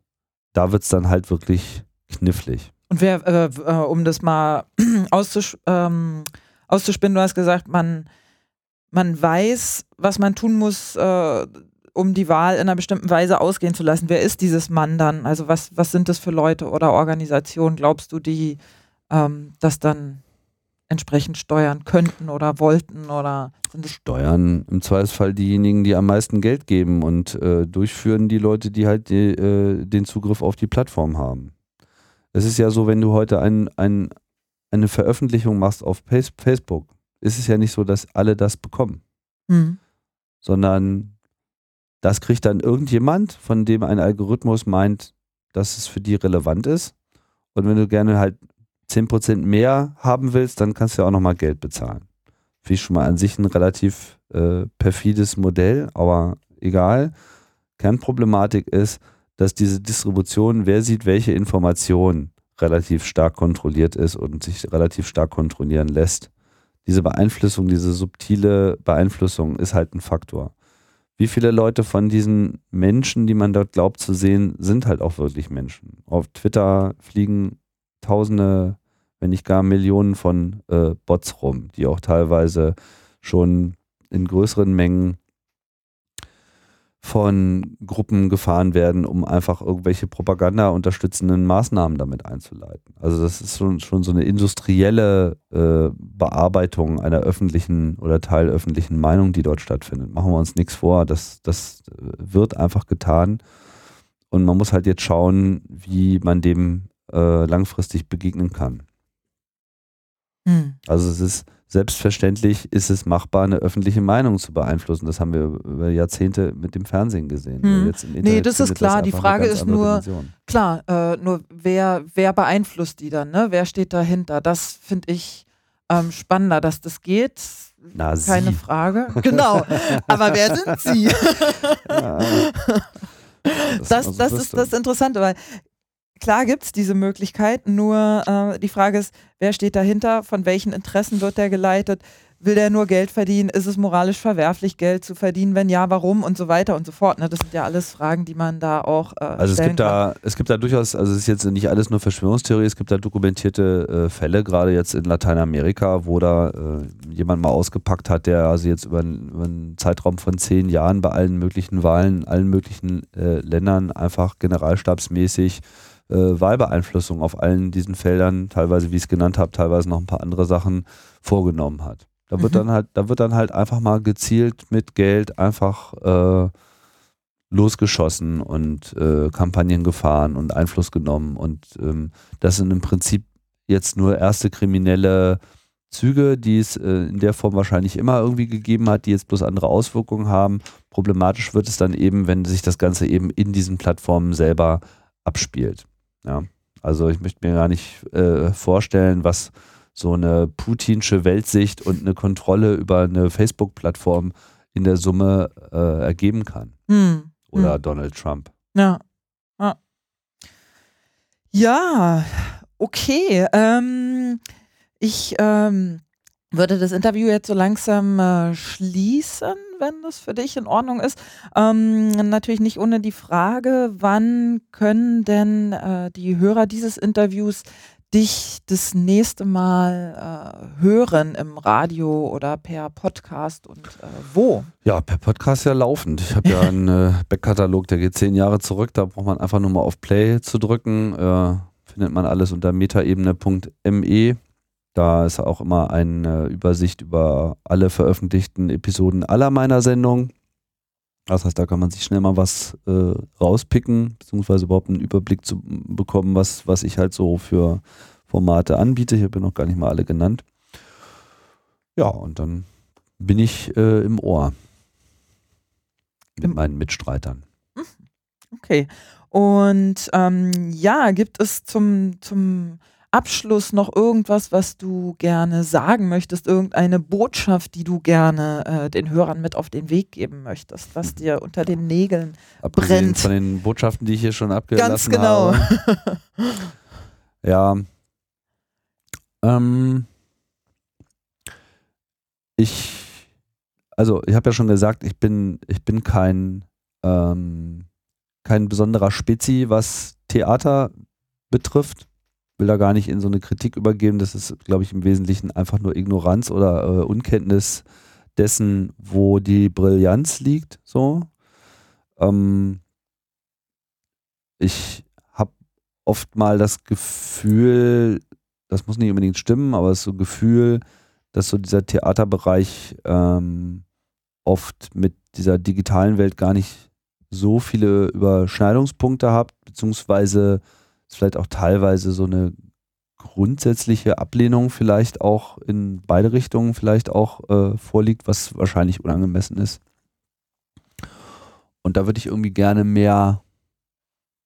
Speaker 2: da wird es dann halt wirklich knifflig.
Speaker 1: Und wer, äh, äh um das mal ähm, auszuspinnen. Du hast gesagt, man, man weiß, was man tun muss, äh, um die Wahl in einer bestimmten Weise ausgehen zu lassen. Wer ist dieses Mann dann? Also was, was sind das für Leute oder Organisationen, glaubst du, die ähm, das dann entsprechend steuern könnten oder wollten oder
Speaker 2: steuern im Zweifelsfall diejenigen, die am meisten Geld geben und äh, durchführen die Leute, die halt die, äh, den Zugriff auf die Plattform haben. Es ist ja so, wenn du heute ein, ein, eine Veröffentlichung machst auf Facebook, ist es ja nicht so, dass alle das bekommen. Mhm. Sondern das kriegt dann irgendjemand, von dem ein Algorithmus meint, dass es für die relevant ist. Und wenn du gerne halt 10% mehr haben willst, dann kannst du ja auch nochmal Geld bezahlen. Finde ich schon mal an sich ein relativ äh, perfides Modell, aber egal. Kernproblematik ist, dass diese Distribution, wer sieht welche Informationen, relativ stark kontrolliert ist und sich relativ stark kontrollieren lässt. Diese Beeinflussung, diese subtile Beeinflussung ist halt ein Faktor. Wie viele Leute von diesen Menschen, die man dort glaubt zu sehen, sind halt auch wirklich Menschen? Auf Twitter fliegen Tausende, wenn nicht gar Millionen von äh, Bots rum, die auch teilweise schon in größeren Mengen von Gruppen gefahren werden, um einfach irgendwelche Propaganda unterstützenden Maßnahmen damit einzuleiten. Also das ist schon, schon so eine industrielle äh, Bearbeitung einer öffentlichen oder teilöffentlichen Meinung, die dort stattfindet. Machen wir uns nichts vor, das, das wird einfach getan. Und man muss halt jetzt schauen, wie man dem äh, langfristig begegnen kann. Hm. Also es ist selbstverständlich ist es machbar, eine öffentliche Meinung zu beeinflussen. Das haben wir über Jahrzehnte mit dem Fernsehen gesehen.
Speaker 1: Hm. Jetzt nee, das ist klar. Das die Frage ist nur, Dimension. klar, äh, nur wer, wer beeinflusst die dann? Ne? Wer steht dahinter? Das finde ich ähm, spannender, dass das geht.
Speaker 2: Na,
Speaker 1: Keine
Speaker 2: Sie.
Speaker 1: Frage. Genau. Aber wer sind Sie? ja. Das, das, das ist das Interessante, weil klar gibt es diese Möglichkeit, nur äh, die Frage ist, wer steht dahinter, von welchen Interessen wird der geleitet, will der nur Geld verdienen, ist es moralisch verwerflich, Geld zu verdienen, wenn ja, warum und so weiter und so fort. Ne? Das sind ja alles Fragen, die man da auch äh,
Speaker 2: Also es gibt
Speaker 1: kann.
Speaker 2: da, es gibt da durchaus, also es ist jetzt nicht alles nur Verschwörungstheorie, es gibt da dokumentierte äh, Fälle, gerade jetzt in Lateinamerika, wo da äh, jemand mal ausgepackt hat, der also jetzt über, über, einen Zeitraum von zehn Jahren bei allen möglichen Wahlen, allen möglichen äh, Ländern einfach generalstabsmäßig äh, Wahlbeeinflussung auf allen diesen Feldern, teilweise, wie ich es genannt habe, teilweise noch ein paar andere Sachen vorgenommen hat. Da wird mhm. dann halt, da wird dann halt einfach mal gezielt mit Geld einfach äh, losgeschossen und äh, Kampagnen gefahren und Einfluss genommen. Und ähm, das sind im Prinzip jetzt nur erste kriminelle Züge, die es äh, in der Form wahrscheinlich immer irgendwie gegeben hat, die jetzt bloß andere Auswirkungen haben. Problematisch wird es dann eben, wenn sich das Ganze eben in diesen Plattformen selber abspielt. Ja, also ich möchte mir gar nicht äh, vorstellen, was so eine putinsche Weltsicht und eine Kontrolle über eine Facebook-Plattform in der Summe äh, ergeben kann. Hm. oder hm. Donald Trump.
Speaker 1: Ja. Ja, ja okay. Ähm, ich ähm, würde das Interview jetzt so langsam äh, schließen, wenn das für dich in Ordnung ist. Ähm, natürlich nicht ohne die Frage, wann können denn äh, die Hörer dieses Interviews dich das nächste Mal äh, hören im Radio oder per Podcast und äh, wo?
Speaker 2: Ja, per Podcast ja laufend. Ich habe ja einen äh, Backkatalog, der geht zehn Jahre zurück. Da braucht man einfach nur mal auf Play zu drücken. Äh, findet man alles unter metaebene.me. Da ist auch immer eine Übersicht über alle veröffentlichten Episoden aller meiner Sendungen. Das heißt, da kann man sich schnell mal was äh, rauspicken, beziehungsweise überhaupt einen Überblick zu bekommen, was, was ich halt so für Formate anbiete. Ich habe ja noch gar nicht mal alle genannt. Ja, und dann bin ich äh, im Ohr mit meinen Mitstreitern. Mhm.
Speaker 1: Okay. Und ähm, ja, gibt es zum, zum Abschluss noch irgendwas, was du gerne sagen möchtest, irgendeine Botschaft, die du gerne äh, den Hörern mit auf den Weg geben möchtest, was dir unter den Nägeln Abgesehen brennt?
Speaker 2: Von den Botschaften, die ich hier schon abgelassen Ganz genau. habe. ja. Ähm, ich, also ich habe ja schon gesagt, ich bin, ich bin kein, ähm, kein besonderer Spezi, was Theater betrifft will da gar nicht in so eine Kritik übergeben. Das ist, glaube ich, im Wesentlichen einfach nur Ignoranz oder äh, Unkenntnis dessen, wo die Brillanz liegt. So. Ähm, ich habe oft mal das Gefühl, das muss nicht unbedingt stimmen, aber es ist so ein Gefühl, dass so dieser Theaterbereich ähm, oft mit dieser digitalen Welt gar nicht so viele Überschneidungspunkte hat, beziehungsweise vielleicht auch teilweise so eine grundsätzliche Ablehnung vielleicht auch in beide Richtungen vielleicht auch äh, vorliegt, was wahrscheinlich unangemessen ist. Und da würde ich irgendwie gerne mehr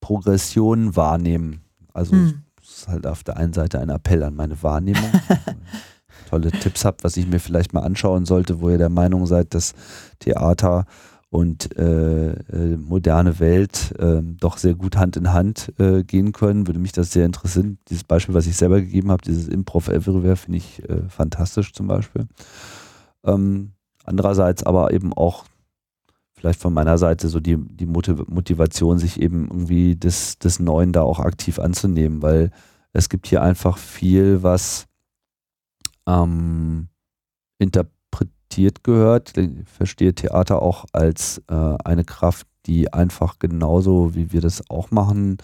Speaker 2: Progression wahrnehmen. Also hm. es ist halt auf der einen Seite ein Appell an meine Wahrnehmung. tolle Tipps habt, was ich mir vielleicht mal anschauen sollte, wo ihr der Meinung seid, dass Theater und äh, äh, moderne Welt äh, doch sehr gut Hand in Hand äh, gehen können, würde mich das sehr interessieren. Dieses Beispiel, was ich selber gegeben habe, dieses Improv Everywhere, finde ich äh, fantastisch zum Beispiel. Ähm, andererseits aber eben auch vielleicht von meiner Seite so die, die Motivation, sich eben irgendwie des, des Neuen da auch aktiv anzunehmen, weil es gibt hier einfach viel, was ähm, interpretiert akzeptiert gehört. Ich verstehe Theater auch als äh, eine Kraft, die einfach genauso wie wir das auch machen,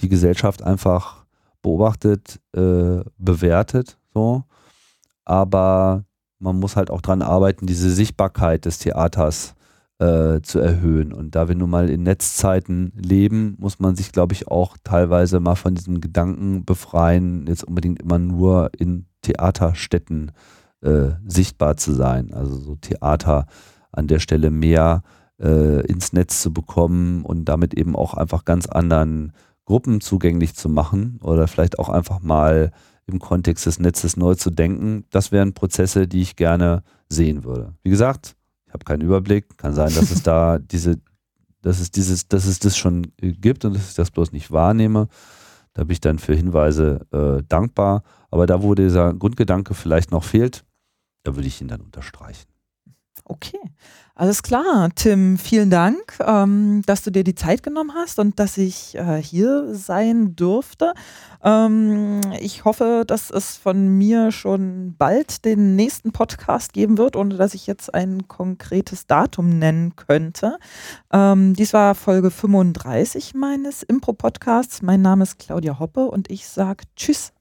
Speaker 2: die Gesellschaft einfach beobachtet, äh, bewertet. So. Aber man muss halt auch daran arbeiten, diese Sichtbarkeit des Theaters äh, zu erhöhen. Und da wir nun mal in Netzzeiten leben, muss man sich, glaube ich, auch teilweise mal von diesem Gedanken befreien, jetzt unbedingt immer nur in Theaterstätten äh, sichtbar zu sein. Also so Theater an der Stelle mehr äh, ins Netz zu bekommen und damit eben auch einfach ganz anderen Gruppen zugänglich zu machen oder vielleicht auch einfach mal im Kontext des Netzes neu zu denken. Das wären Prozesse, die ich gerne sehen würde. Wie gesagt, ich habe keinen Überblick. Kann sein, dass es da diese, dass es dieses, dass es das schon gibt und dass ich das bloß nicht wahrnehme. Da bin ich dann für Hinweise äh, dankbar. Aber da, wo dieser Grundgedanke vielleicht noch fehlt, da würde ich ihn dann unterstreichen.
Speaker 1: Okay, alles klar. Tim, vielen Dank, ähm, dass du dir die Zeit genommen hast und dass ich äh, hier sein durfte. Ähm, ich hoffe, dass es von mir schon bald den nächsten Podcast geben wird, ohne dass ich jetzt ein konkretes Datum nennen könnte. Ähm, dies war Folge 35 meines Impro-Podcasts. Mein Name ist Claudia Hoppe und ich sage Tschüss.